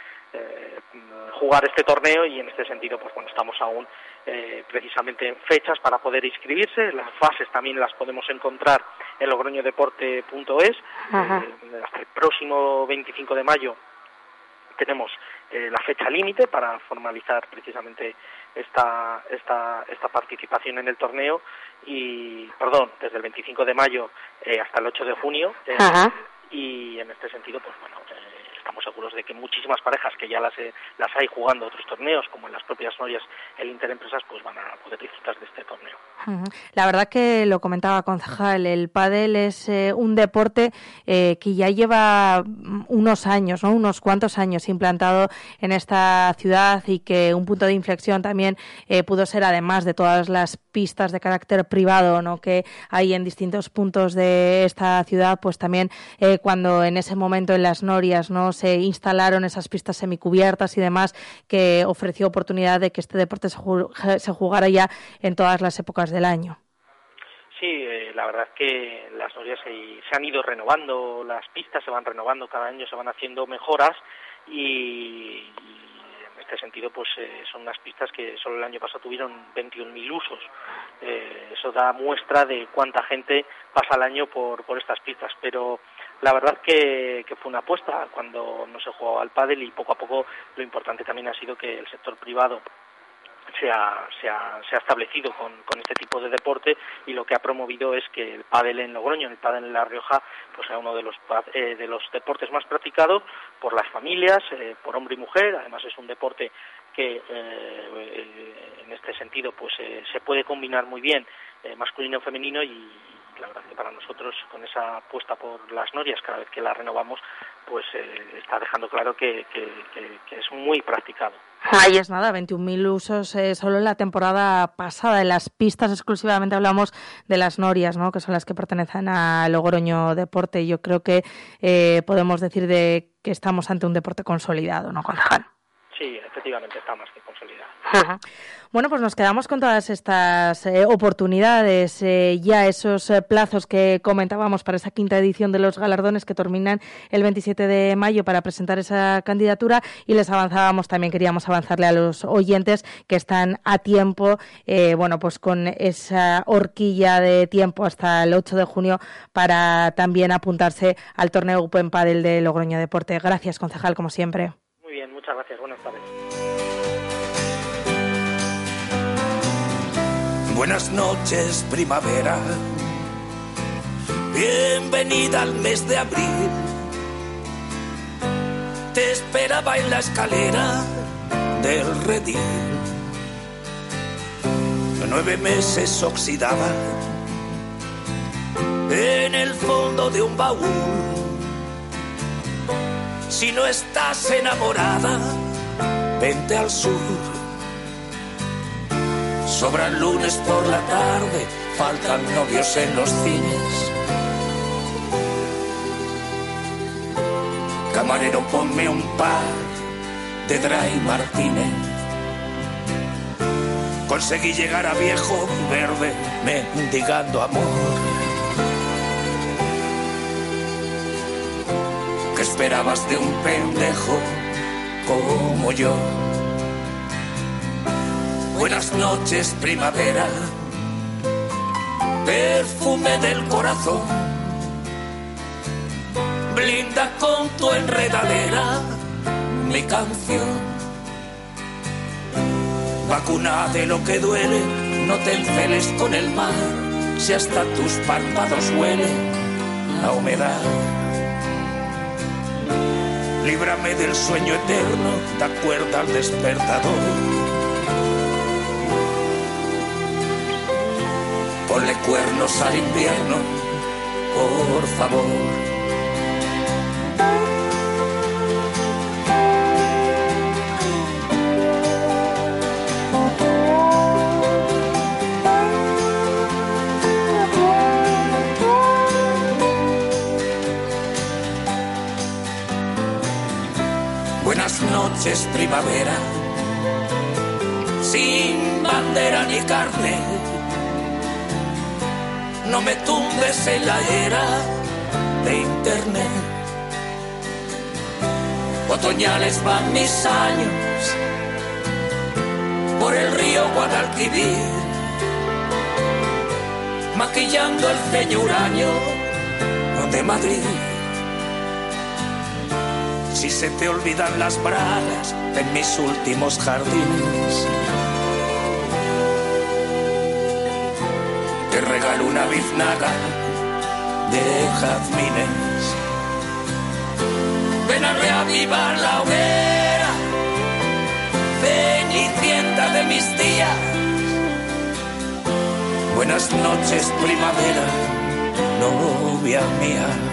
jugar este torneo y en este sentido pues bueno estamos aún eh, precisamente fechas para poder inscribirse. Las fases también las podemos encontrar en logroñodeporte.es. Eh, hasta el próximo 25 de mayo tenemos eh, la fecha límite para formalizar precisamente esta, esta, esta participación en el torneo y, perdón, desde el 25 de mayo hasta el 8 de junio. y en este sentido, pues bueno, estamos seguros de que muchísimas parejas que ya las, eh, las hay jugando otros torneos, como en las propias Norias, el Interempresas, pues van a poder disfrutar de este torneo. La verdad que lo comentaba concejal, el pádel es eh, un deporte eh, que ya lleva unos años, ¿no? unos cuantos años implantado en esta ciudad y que un punto de inflexión también pudo ser, además de todas las pistas de carácter privado ¿no? que hay en distintos puntos de esta ciudad, pues también cuando en ese momento en las Norias no se instalaron esas pistas semicubiertas y demás, que ofreció oportunidad de que este deporte se jugara ya en todas las épocas del año. Sí, eh, la verdad es que las norias se, han ido renovando, las pistas se van renovando, cada año se van haciendo mejoras y, este sentido pues eh, son unas pistas que solo el año pasado tuvieron 21.000 usos. Eh, eso da muestra de cuánta gente pasa al año por, por estas pistas, pero la verdad que, que fue una apuesta cuando no se jugaba al pádel y poco a poco lo importante también ha sido que el sector privado se ha, se ha, se ha establecido con, con, este tipo de deporte y lo que ha promovido es que el pádel en Logroño, el pádel en La Rioja, pues sea uno de los, eh, de los deportes más practicados por las familias, eh, por hombre y mujer. Además es un deporte que eh, en este sentido pues se puede combinar muy bien masculino y femenino y, la verdad que para nosotros con esa apuesta por las norias cada vez que la renovamos pues eh, está dejando claro que, es muy practicado. Ahí es nada, 21.000 usos eh, solo en la temporada pasada. En las pistas exclusivamente hablamos de las norias, ¿no? que son las que pertenecen a Logroño Deporte. Yo creo que eh, podemos decir de que estamos ante un deporte consolidado, ¿no, concejal? Sí, efectivamente está Bueno, pues nos quedamos con todas estas eh, oportunidades, eh, ya esos eh, plazos que comentábamos para esa quinta edición de los galardones que terminan el 27 de mayo para presentar esa candidatura y les avanzábamos, también queríamos avanzarle a los oyentes que están a tiempo, bueno, pues con esa horquilla de tiempo hasta el 8 de junio para también apuntarse al torneo Open Padel de Logroño Deporte. Gracias, concejal, como siempre. Muy bien, muchas gracias. Buenas tardes. Buenas noches, primavera. Bienvenida al mes de abril. Te esperaba en la escalera del redil. Nueve meses oxidaba en el fondo de un baúl. Si no estás enamorada, vente al sur Sobran lunes por la tarde, faltan novios en los cines. Camarero, ponme un par de Dry Martínez. Conseguí llegar a viejo verde mendigando amor. ¿Qué esperabas de un pendejo como yo? Buenas noches, primavera, perfume del corazón. Blinda con tu enredadera mi canción. Vacuna de lo que duele, no te enceles con el mar, si hasta tus párpados huele la humedad. Líbrame del sueño eterno, da cuerda al despertador ponle cuernos al invierno, por favor. Buenas noches, primavera, sin bandera ni carne no me tumbes en la era de internet. Otoñales van mis años por el río Guadalquivir, maquillando el ceño huraño de Madrid. Si se te olvidan las bragas en mis últimos jardines una biznaga de jazmines. Ven a reavivar la hoguera, cenicienta de mis días. Buenas noches, primavera, novia mía.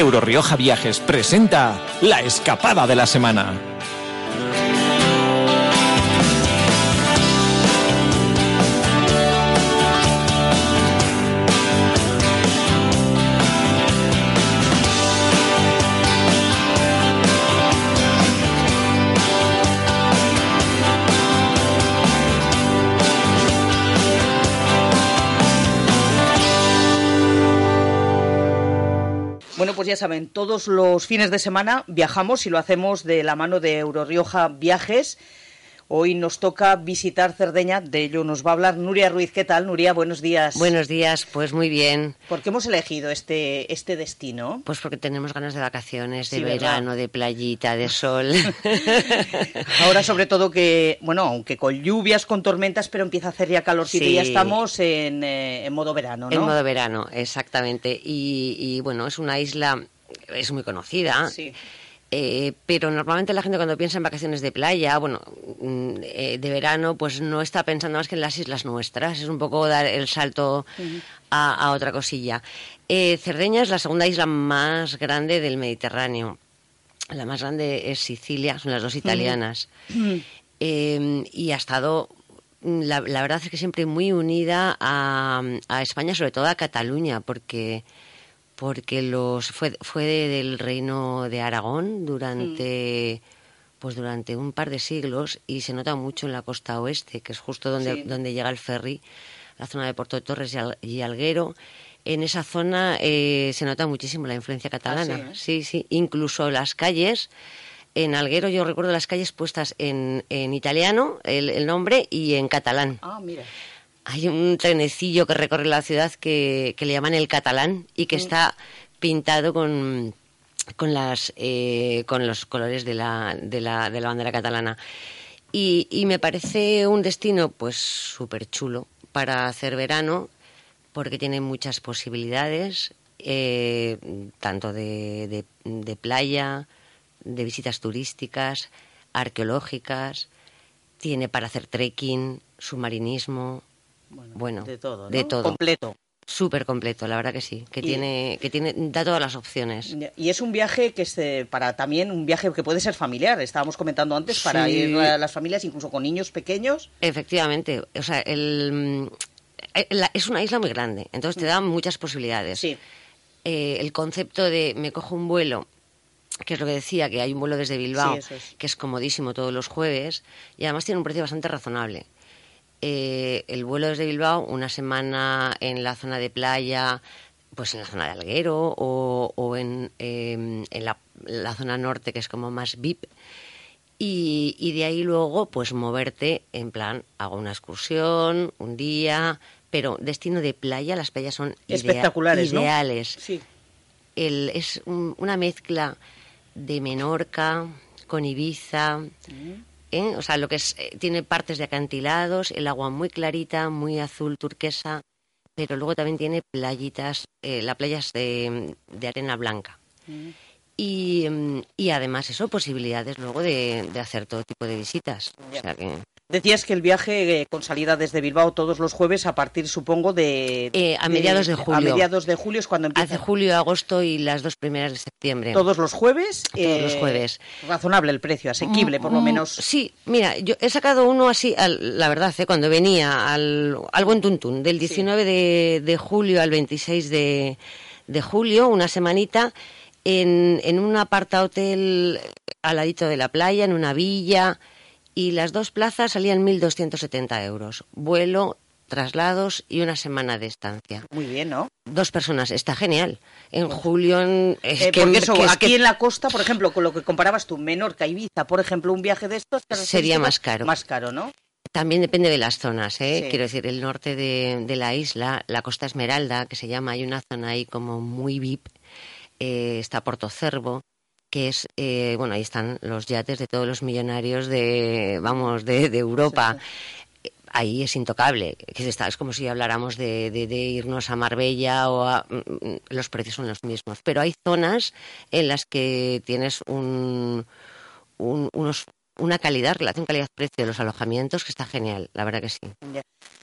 Euro Rioja Viajes presenta La Escapada de la Semana. Ya saben, todos los fines de semana viajamos y lo hacemos de la mano de Eurorioja Viajes Hoy nos toca visitar Cerdeña, de ello nos va a hablar Nuria Ruiz. ¿Qué tal, Nuria? Buenos días. Buenos días, pues muy bien. ¿Por qué hemos elegido este, este destino? Pues porque tenemos ganas de vacaciones, de verano, de playita, de sol. Ahora sobre todo que, bueno, aunque con lluvias, con tormentas, pero empieza a hacer ya calorcito y ya estamos en, eh, en, modo verano, ¿no? En modo verano, exactamente. Y, y bueno, es una isla, es muy conocida. Sí. Eh, pero normalmente la gente cuando piensa en vacaciones de playa, bueno, mm, eh, de verano, pues no está pensando más que en las islas nuestras. Es un poco dar el salto a, otra cosilla. Eh, Cerdeña es la segunda isla más grande del Mediterráneo. La más grande es Sicilia, son las dos italianas. y ha estado la, verdad es que siempre muy unida a, a, España, sobre todo a Cataluña, porque porque los fue, fue del reino de Aragón durante mm. pues durante un par de siglos y se nota mucho en la costa oeste, que es justo donde, donde llega el ferry, la zona de Puerto de Torres y, Alguero. En esa zona eh, se nota muchísimo la influencia catalana. Ah, sí, sí, incluso las calles. En Alguero yo recuerdo las calles puestas en, en italiano, el, el, nombre, y en catalán. Ah, mira hay un trenecillo que recorre la ciudad que, le llaman el catalán y que está pintado con, con, las, eh, con los colores de la, de la, de la bandera catalana. Y, y, me parece un destino pues súper chulo para hacer verano porque tiene muchas posibilidades, eh, tanto de, de, de playa, de visitas turísticas, arqueológicas, tiene para hacer trekking, submarinismo, bueno, de todo, de todo. Completo. Súper completo, la verdad que sí, que tiene, que tiene, da todas las opciones. Y es un viaje que es para también un viaje que puede ser familiar, estábamos comentando antes, para ir a las familias, incluso con niños pequeños. Efectivamente, o sea, el, eh, es una isla muy grande, entonces te da muchas posibilidades. Sí. Eh, el concepto de me cojo un vuelo que es lo que decía, que hay un vuelo desde Bilbao, que es comodísimo todos los jueves, y además tiene un precio bastante razonable. Eh, el vuelo desde Bilbao, una semana en la zona de playa, pues en la zona de Alguero o, en, em, en la, zona norte, que es como más VIP. Y, de ahí luego, pues moverte en plan, hago una excursión, un día, pero destino de playa, las playas son espectaculares, ideales. Sí. El, es una mezcla de Menorca con Ibiza, mm. ¿Eh? o sea, lo que es, eh, tiene partes de acantilados, el agua muy clarita, muy azul turquesa, pero luego también tiene playitas, eh, las playas de, arena blanca. Mm. Y, mm, y, además eso, posibilidades luego de, de hacer todo tipo de visitas. O sea que... Decías que el viaje eh, con salida desde Bilbao todos los jueves a partir, supongo, de... Eh, a mediados de, julio. A mediados de julio es cuando empieza. Hace julio, agosto y las dos primeras de septiembre. ¿Todos los jueves? Todos los eh, jueves. Razonable el precio, asequible por lo mm, menos. Sí, mira, yo he sacado uno así, la verdad, cuando venía al, al Buen Tuntún, del 19 de, julio al 26 de, de julio, una semanita, en, en un aparta hotel al ladito de la playa, en una villa y las dos plazas salían 1.270 euros. Vuelo, traslados y una semana de estancia. Muy bien, ¿no? Dos personas, está genial. En julio... Es eh, que, eso, aquí en la costa, por ejemplo, con lo que comparabas tú, Menorca, Ibiza, por ejemplo, un viaje de estos... Sería más caro. Más caro, ¿no? También depende de las zonas, ¿eh? Quiero decir, el norte de, de, la isla, la Costa Esmeralda, que se llama, hay una zona ahí como muy VIP, eh, está Porto Cervo, que es, eh, bueno, ahí están los yates de todos los millonarios de, vamos, de, Europa. Ahí es intocable. Es como si habláramos de, irnos a Marbella o a, mm, mm, los precios son los mismos. Pero hay zonas en las que tienes un, unos, una calidad, relación calidad-precio de los alojamientos que está genial, la verdad que sí.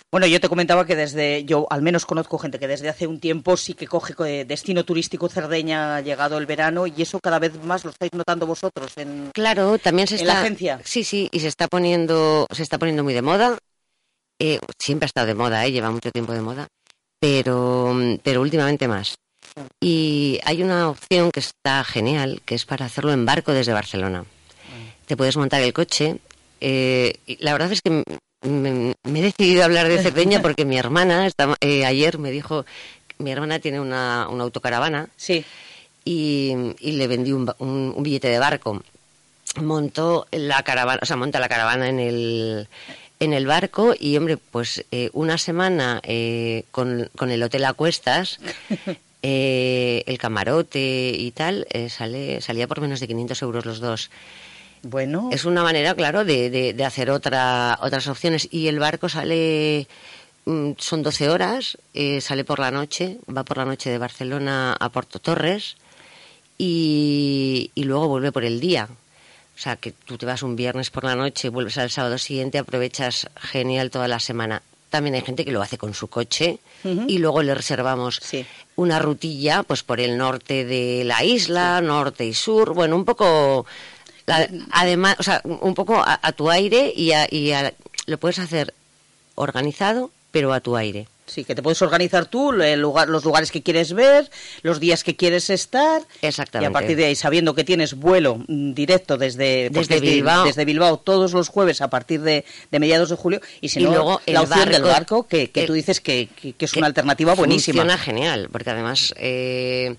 Bueno, yo te comentaba que desde, yo al menos conozco gente que desde hace un tiempo sí que coge eh, destino turístico Cerdeña ha llegado el verano y eso cada vez más lo estáis notando vosotros en Claro, también se está la agencia. Sí, sí, y se está poniendo se está poniendo muy de moda. Eh, siempre ha estado de moda, ¿eh? lleva mucho tiempo de moda, pero pero últimamente más. Y hay una opción que está genial, que es para hacerlo en barco desde Barcelona. Te puedes montar el coche. Eh, la verdad es que me, he decidido hablar de Cerdeña porque mi hermana, eh, ayer me dijo, mi hermana tiene una, una autocaravana sí. y, y, le vendí un, un, billete de barco. montó la caravana, o sea, monta la caravana en el, en el barco y, hombre, pues eh, una semana eh, con, con el hotel a cuestas, eh, el camarote y tal, sale, salía por menos de 500 euros los dos. Bueno. Es una manera, claro, de, de, de hacer otra, otras opciones. Y el barco sale, mm, son 12 horas, eh, sale por la noche, va por la noche de Barcelona a Porto Torres y, y luego vuelve por el día. O sea, que tú te vas un viernes por la noche, vuelves al sábado siguiente, aprovechas genial toda la semana. También hay gente que lo hace con su coche y luego le reservamos una rutilla pues por el norte de la isla, norte y sur, bueno, un poco la- además, o sea, un poco a, a tu aire y, a- y a- lo puedes hacer organizado, pero a tu aire. Sí, que te puedes organizar tú el lugar, los lugares que quieres ver, los días que quieres estar. Exactamente. Y a partir de ahí, sabiendo que tienes vuelo directo desde, Desde es de- Bilbao. desde Bilbao todos los jueves a partir de, de mediados de julio. Y si Y no, luego la opción del barco- barco, que, que el- tú dices que, que- que es una alternativa buenísima. Funciona genial, porque además eh,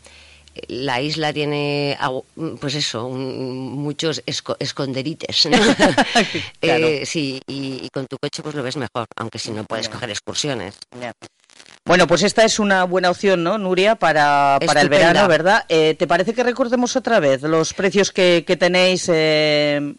la isla tiene, pues eso, un- muchos esco- esconderites. ¿no? Claro. Eh, sí, y, y con tu coche pues lo ves mejor, aunque si no puedes coger excursiones. Bueno, pues esta es una buena opción, ¿no, Nuria, para, para el verano, ¿verdad? Eh, ¿Te parece que recordemos otra vez los precios que, que tenéis, eh,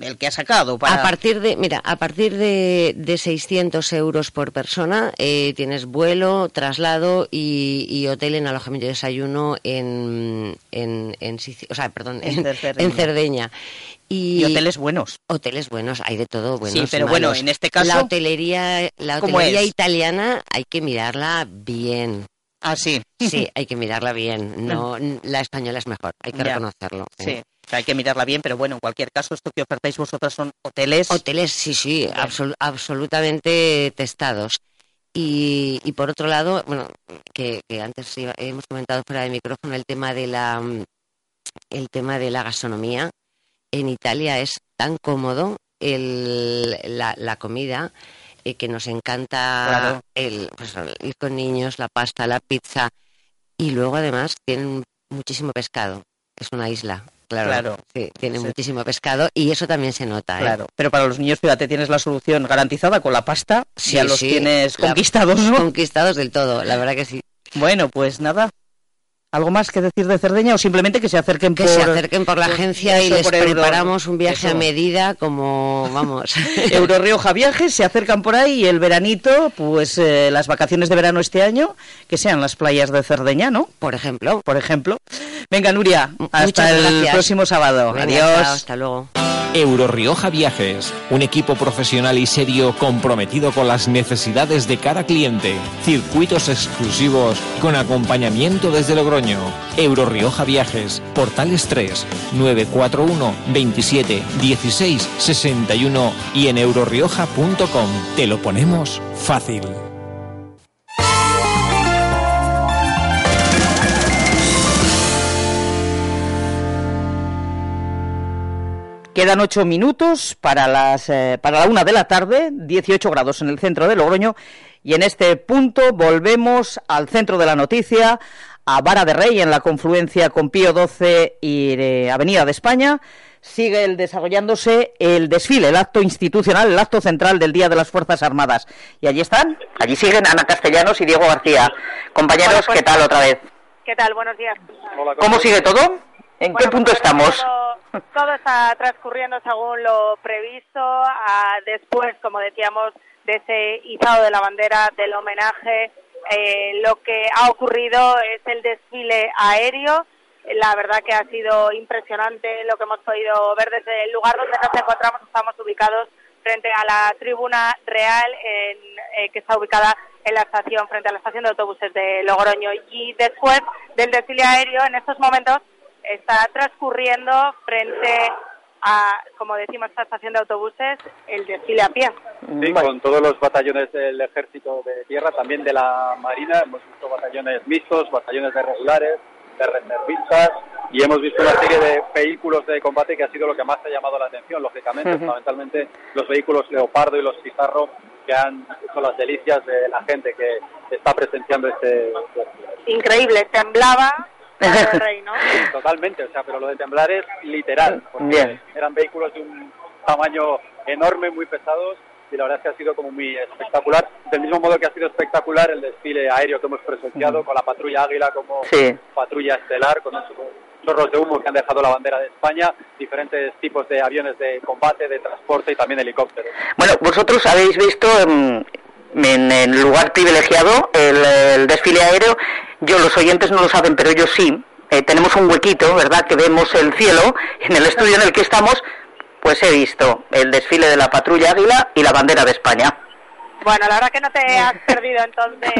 el que ha sacado? Para... A partir de, mira, a partir de, de 600 euros por persona eh, tienes vuelo, traslado y, y hotel en alojamiento y desayuno en, en, en o sea, perdón, En en, Cerdeña. Y, Y hoteles buenos. Hoteles buenos, hay de todo buenos. Sí, pero bueno, en este caso, La hotelería, la ¿cómo hotelería italiana hay que mirarla bien. Ah, sí. Sí, hay que mirarla bien. No, la española es mejor, hay que Ya. reconocerlo. ¿eh? Sí, hay que mirarla bien, pero bueno, en cualquier caso, esto que ofertáis vosotras son hoteles. Hoteles, sí, sí, absol- absolutamente testados. Y, y por otro lado, bueno, que, que antes hemos comentado fuera de micrófono el tema de la el tema de la gastronomía. En Italia es tan cómodo el, la, la comida eh, que nos encanta Claro. el, pues, ir con niños, la pasta, la pizza. Y luego además tienen muchísimo pescado. Es una isla, claro. Claro. Sí, tiene Sí. muchísimo pescado y eso también se nota. ¿eh? Claro, pero para los niños, fíjate, tienes la solución garantizada con la pasta, Sí, ya los tienes conquistados, ¿no? Conquistados del todo, la verdad que sí. Bueno, pues nada. ¿Algo más que decir de Cerdeña o simplemente que se acerquen Que por... se acerquen por la agencia y les Euro- preparamos un viaje eso. a medida como, vamos. Euro Rioja Viajes se acercan por ahí y el veranito, pues eh, las vacaciones de verano este año, que sean las playas de Cerdeña, ¿no? Por ejemplo. Por ejemplo. Venga, Nuria, hasta el próximo sábado. Venga, Adiós. chao, hasta luego. Eurorioja Viajes, un equipo profesional y serio comprometido con las necesidades de cada cliente. Circuitos exclusivos con acompañamiento desde Logroño. Eurorioja Viajes, Portales 3, 941 27 16 61 y en eurorioja.com. Te lo ponemos fácil. Quedan ocho minutos para, las, eh, para la una de la tarde, 18 grados en el centro de Logroño. Y en este punto volvemos al centro de la noticia, a Vara de Rey, en la confluencia con Pío XII y eh, Avenida de España. Sigue el desarrollándose el desfile, el acto institucional, el acto central del Día de las Fuerzas Armadas. Y allí están, allí siguen Ana Castellanos y Diego García. Compañeros, Bueno, pues- ¿qué tal otra vez? ¿Qué tal? Buenos días. ¿Cómo sigue todo? ¿En qué punto pues, estamos? Todo, todo está transcurriendo según lo previsto. ah, después, como decíamos, de ese izado de la bandera, del homenaje, eh, lo que ha ocurrido es el desfile aéreo. La verdad que ha sido impresionante lo que hemos podido ver desde el lugar donde nos encontramos. Estamos ubicados frente a la tribuna real en, eh, que está ubicada en la estación, frente a la estación de autobuses de Logroño. Y después del desfile aéreo, en estos momentos está transcurriendo frente a, como decimos, esta estación de autobuses, el desfile a pie. Sí, con todos los batallones del ejército de tierra, también de la marina, hemos visto batallones mixtos, batallones de regulares, de reservistas y hemos visto una serie de vehículos de combate que ha sido lo que más ha llamado la atención, lógicamente, Ujú. fundamentalmente los vehículos Leopardo y los Pizarro que han hecho las delicias de la gente que está presenciando este desfile. Increíble, temblaba rey, ¿no? Totalmente, o sea, pero lo de temblar es literal. Porque Bien. Eran vehículos de un tamaño enorme, muy pesados, y la verdad es que ha sido como muy espectacular. Del mismo modo que ha sido espectacular el desfile aéreo que hemos presenciado, con la patrulla Águila como Sí. patrulla estelar, con esos chorros de humo que han dejado la bandera de España, diferentes tipos de aviones de combate, de transporte y también helicópteros. Bueno, vosotros habéis visto en, el lugar privilegiado el, el desfile aéreo. Yo, los oyentes no lo saben, pero yo sí. Eh, tenemos un huequito, ¿verdad? Que vemos el cielo. En el estudio en el que estamos, pues he visto el desfile de la patrulla Águila y la bandera de España. Bueno, la verdad que no te has perdido entonces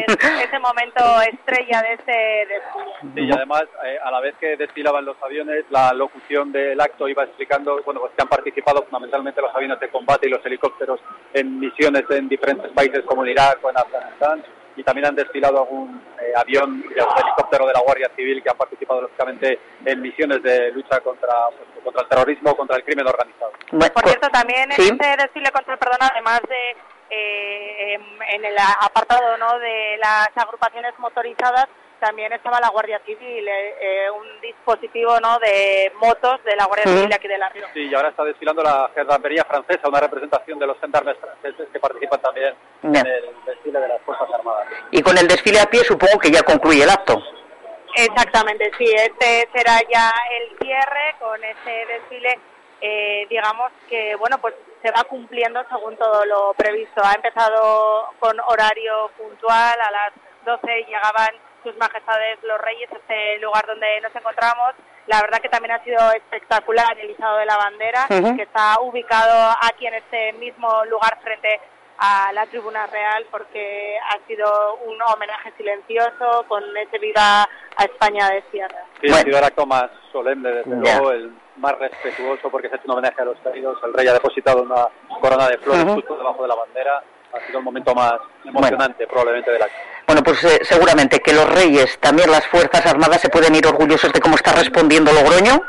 ese momento estrella de ese desfile. Sí, y además, eh, a la vez que desfilaban los aviones, la locución del acto iba explicando, bueno, pues que han participado fundamentalmente los aviones de combate y los helicópteros en misiones en diferentes países como en Irak o en Afganistán, y también han desfilado algún eh, avión y algún helicóptero de la Guardia Civil que han participado, lógicamente, en misiones de lucha contra, pues, contra el terrorismo, contra el crimen organizado. Por cierto, también Sí. en este desfile contra el perdón, además de eh, en el apartado ¿no? de las agrupaciones motorizadas, también estaba la Guardia Civil, eh, eh, un dispositivo ¿no? de motos de la Guardia. Civil aquí de la Río. Sí, y ahora está desfilando la gendarmería francesa, una representación de los gendarmes franceses que participan también Bien. en el desfile de las Fuerzas Armadas. Y con el desfile a pie supongo que ya concluye el acto. Exactamente, sí, este será ya el cierre con ese desfile, eh, digamos que, bueno, pues se va cumpliendo según todo lo previsto. Ha empezado con horario puntual, a las 12 llegaban sus majestades los reyes, este lugar donde nos encontramos. La verdad que también ha sido espectacular el izado de la bandera, que está ubicado aquí en este mismo lugar frente a la tribuna real porque ha sido un homenaje silencioso con ese viva a España de Sierra. Sí, ha sido el acto más solemne, desde luego, el más respetuoso porque se ha hecho un homenaje a los caídos. El rey ha depositado una corona de flores justo debajo de la bandera. Ha sido el momento más emocionante probablemente del acto. Bueno, pues eh, seguramente que los reyes, también las Fuerzas Armadas, se pueden ir orgullosos de cómo está respondiendo Logroño,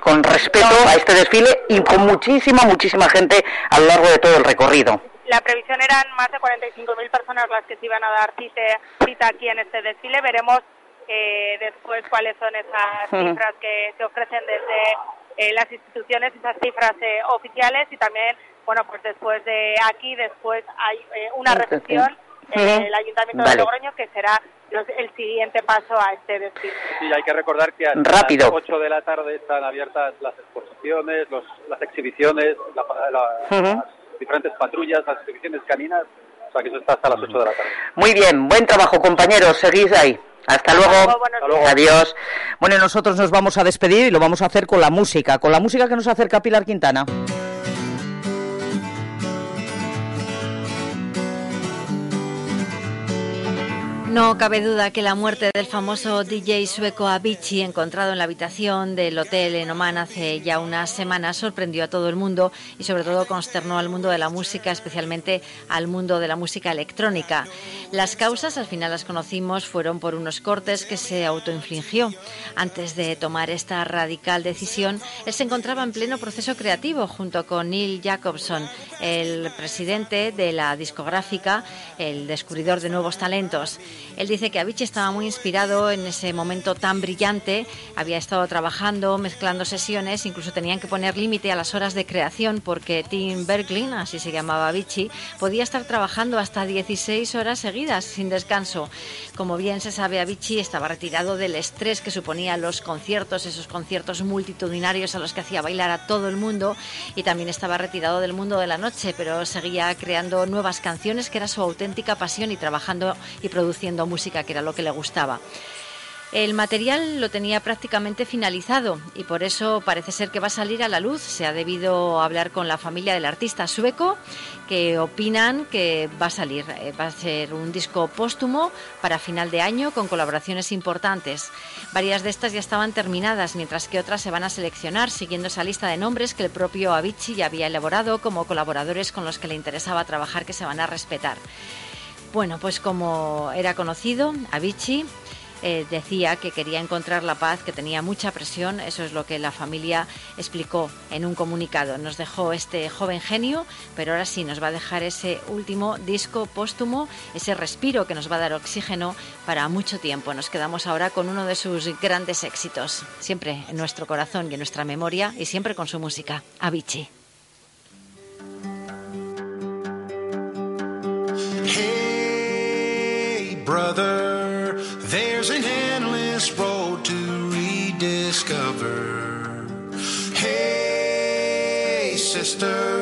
con respeto a este desfile y con muchísima, muchísima gente a lo largo de todo el recorrido. La previsión eran más de 45.000 personas las que se iban a dar cite- cita aquí en este desfile. Veremos eh, después cuáles son esas cifras que se ofrecen desde eh, las instituciones, esas cifras eh, oficiales y también, bueno, pues después de aquí, después hay eh, una recepción en Ujú. el Ayuntamiento Vale. de Logroño que será los- el siguiente paso a este desfile. Sí, hay que recordar que Rápido. las 8 de la tarde están abiertas las exposiciones, los- las exhibiciones, la- la- las diferentes patrullas, las exhibiciones caninas. O sea que eso está hasta las 8 de la tarde. Muy bien, buen trabajo compañeros, seguís ahí. Hasta luego. Hasta luego. Adiós. Bueno, nosotros nos vamos a despedir y lo vamos a hacer con la música, con la música que nos acerca Pilar Quintana. No cabe duda que la muerte del famoso DJ sueco Avicii, encontrado en la habitación del hotel en Oman hace ya unas semanas, sorprendió a todo el mundo y sobre todo consternó al mundo de la música, especialmente al mundo de la música electrónica. Las causas, al final las conocimos, fueron por unos cortes que se autoinfligió. Antes de tomar esta radical decisión, él se encontraba en pleno proceso creativo junto con Neil Jacobson, el presidente de la discográfica, el descubridor de nuevos talentos. Él dice que Avicii estaba muy inspirado en ese momento tan brillante, había estado trabajando, mezclando sesiones, incluso tenían que poner límite a las horas de creación porque Tim Berglin, así se llamaba Avicii, podía estar trabajando hasta 16 horas seguidas sin descanso. Como bien se sabe, Avicii estaba retirado del estrés que suponía los conciertos, esos conciertos multitudinarios a los que hacía bailar a todo el mundo y también estaba retirado del mundo de la noche, pero seguía creando nuevas canciones que era su auténtica pasión y trabajando y produciendo música que era lo que le gustaba. El material lo tenía prácticamente finalizado y por eso parece ser que va a salir a la luz. Se ha debido hablar con la familia del artista sueco que opinan que va a salir. Eh, Va a ser un disco póstumo para final de año con colaboraciones importantes. Varias de estas ya estaban terminadas, mientras que otras se van a seleccionar siguiendo esa lista de nombres que el propio Avicii ya había elaborado como colaboradores con los que le interesaba trabajar que se van a respetar. Bueno, pues como era conocido, Avicii eh, decía que quería encontrar la paz, que tenía mucha presión, eso es lo que la familia explicó en un comunicado. Nos dejó este joven genio, pero ahora sí nos va a dejar ese último disco póstumo, ese respiro que nos va a dar oxígeno para mucho tiempo. Nos quedamos ahora con uno de sus grandes éxitos, siempre en nuestro corazón y en nuestra memoria y siempre con su música, Avicii. Brother, there's an endless road to rediscover. Hey, sister,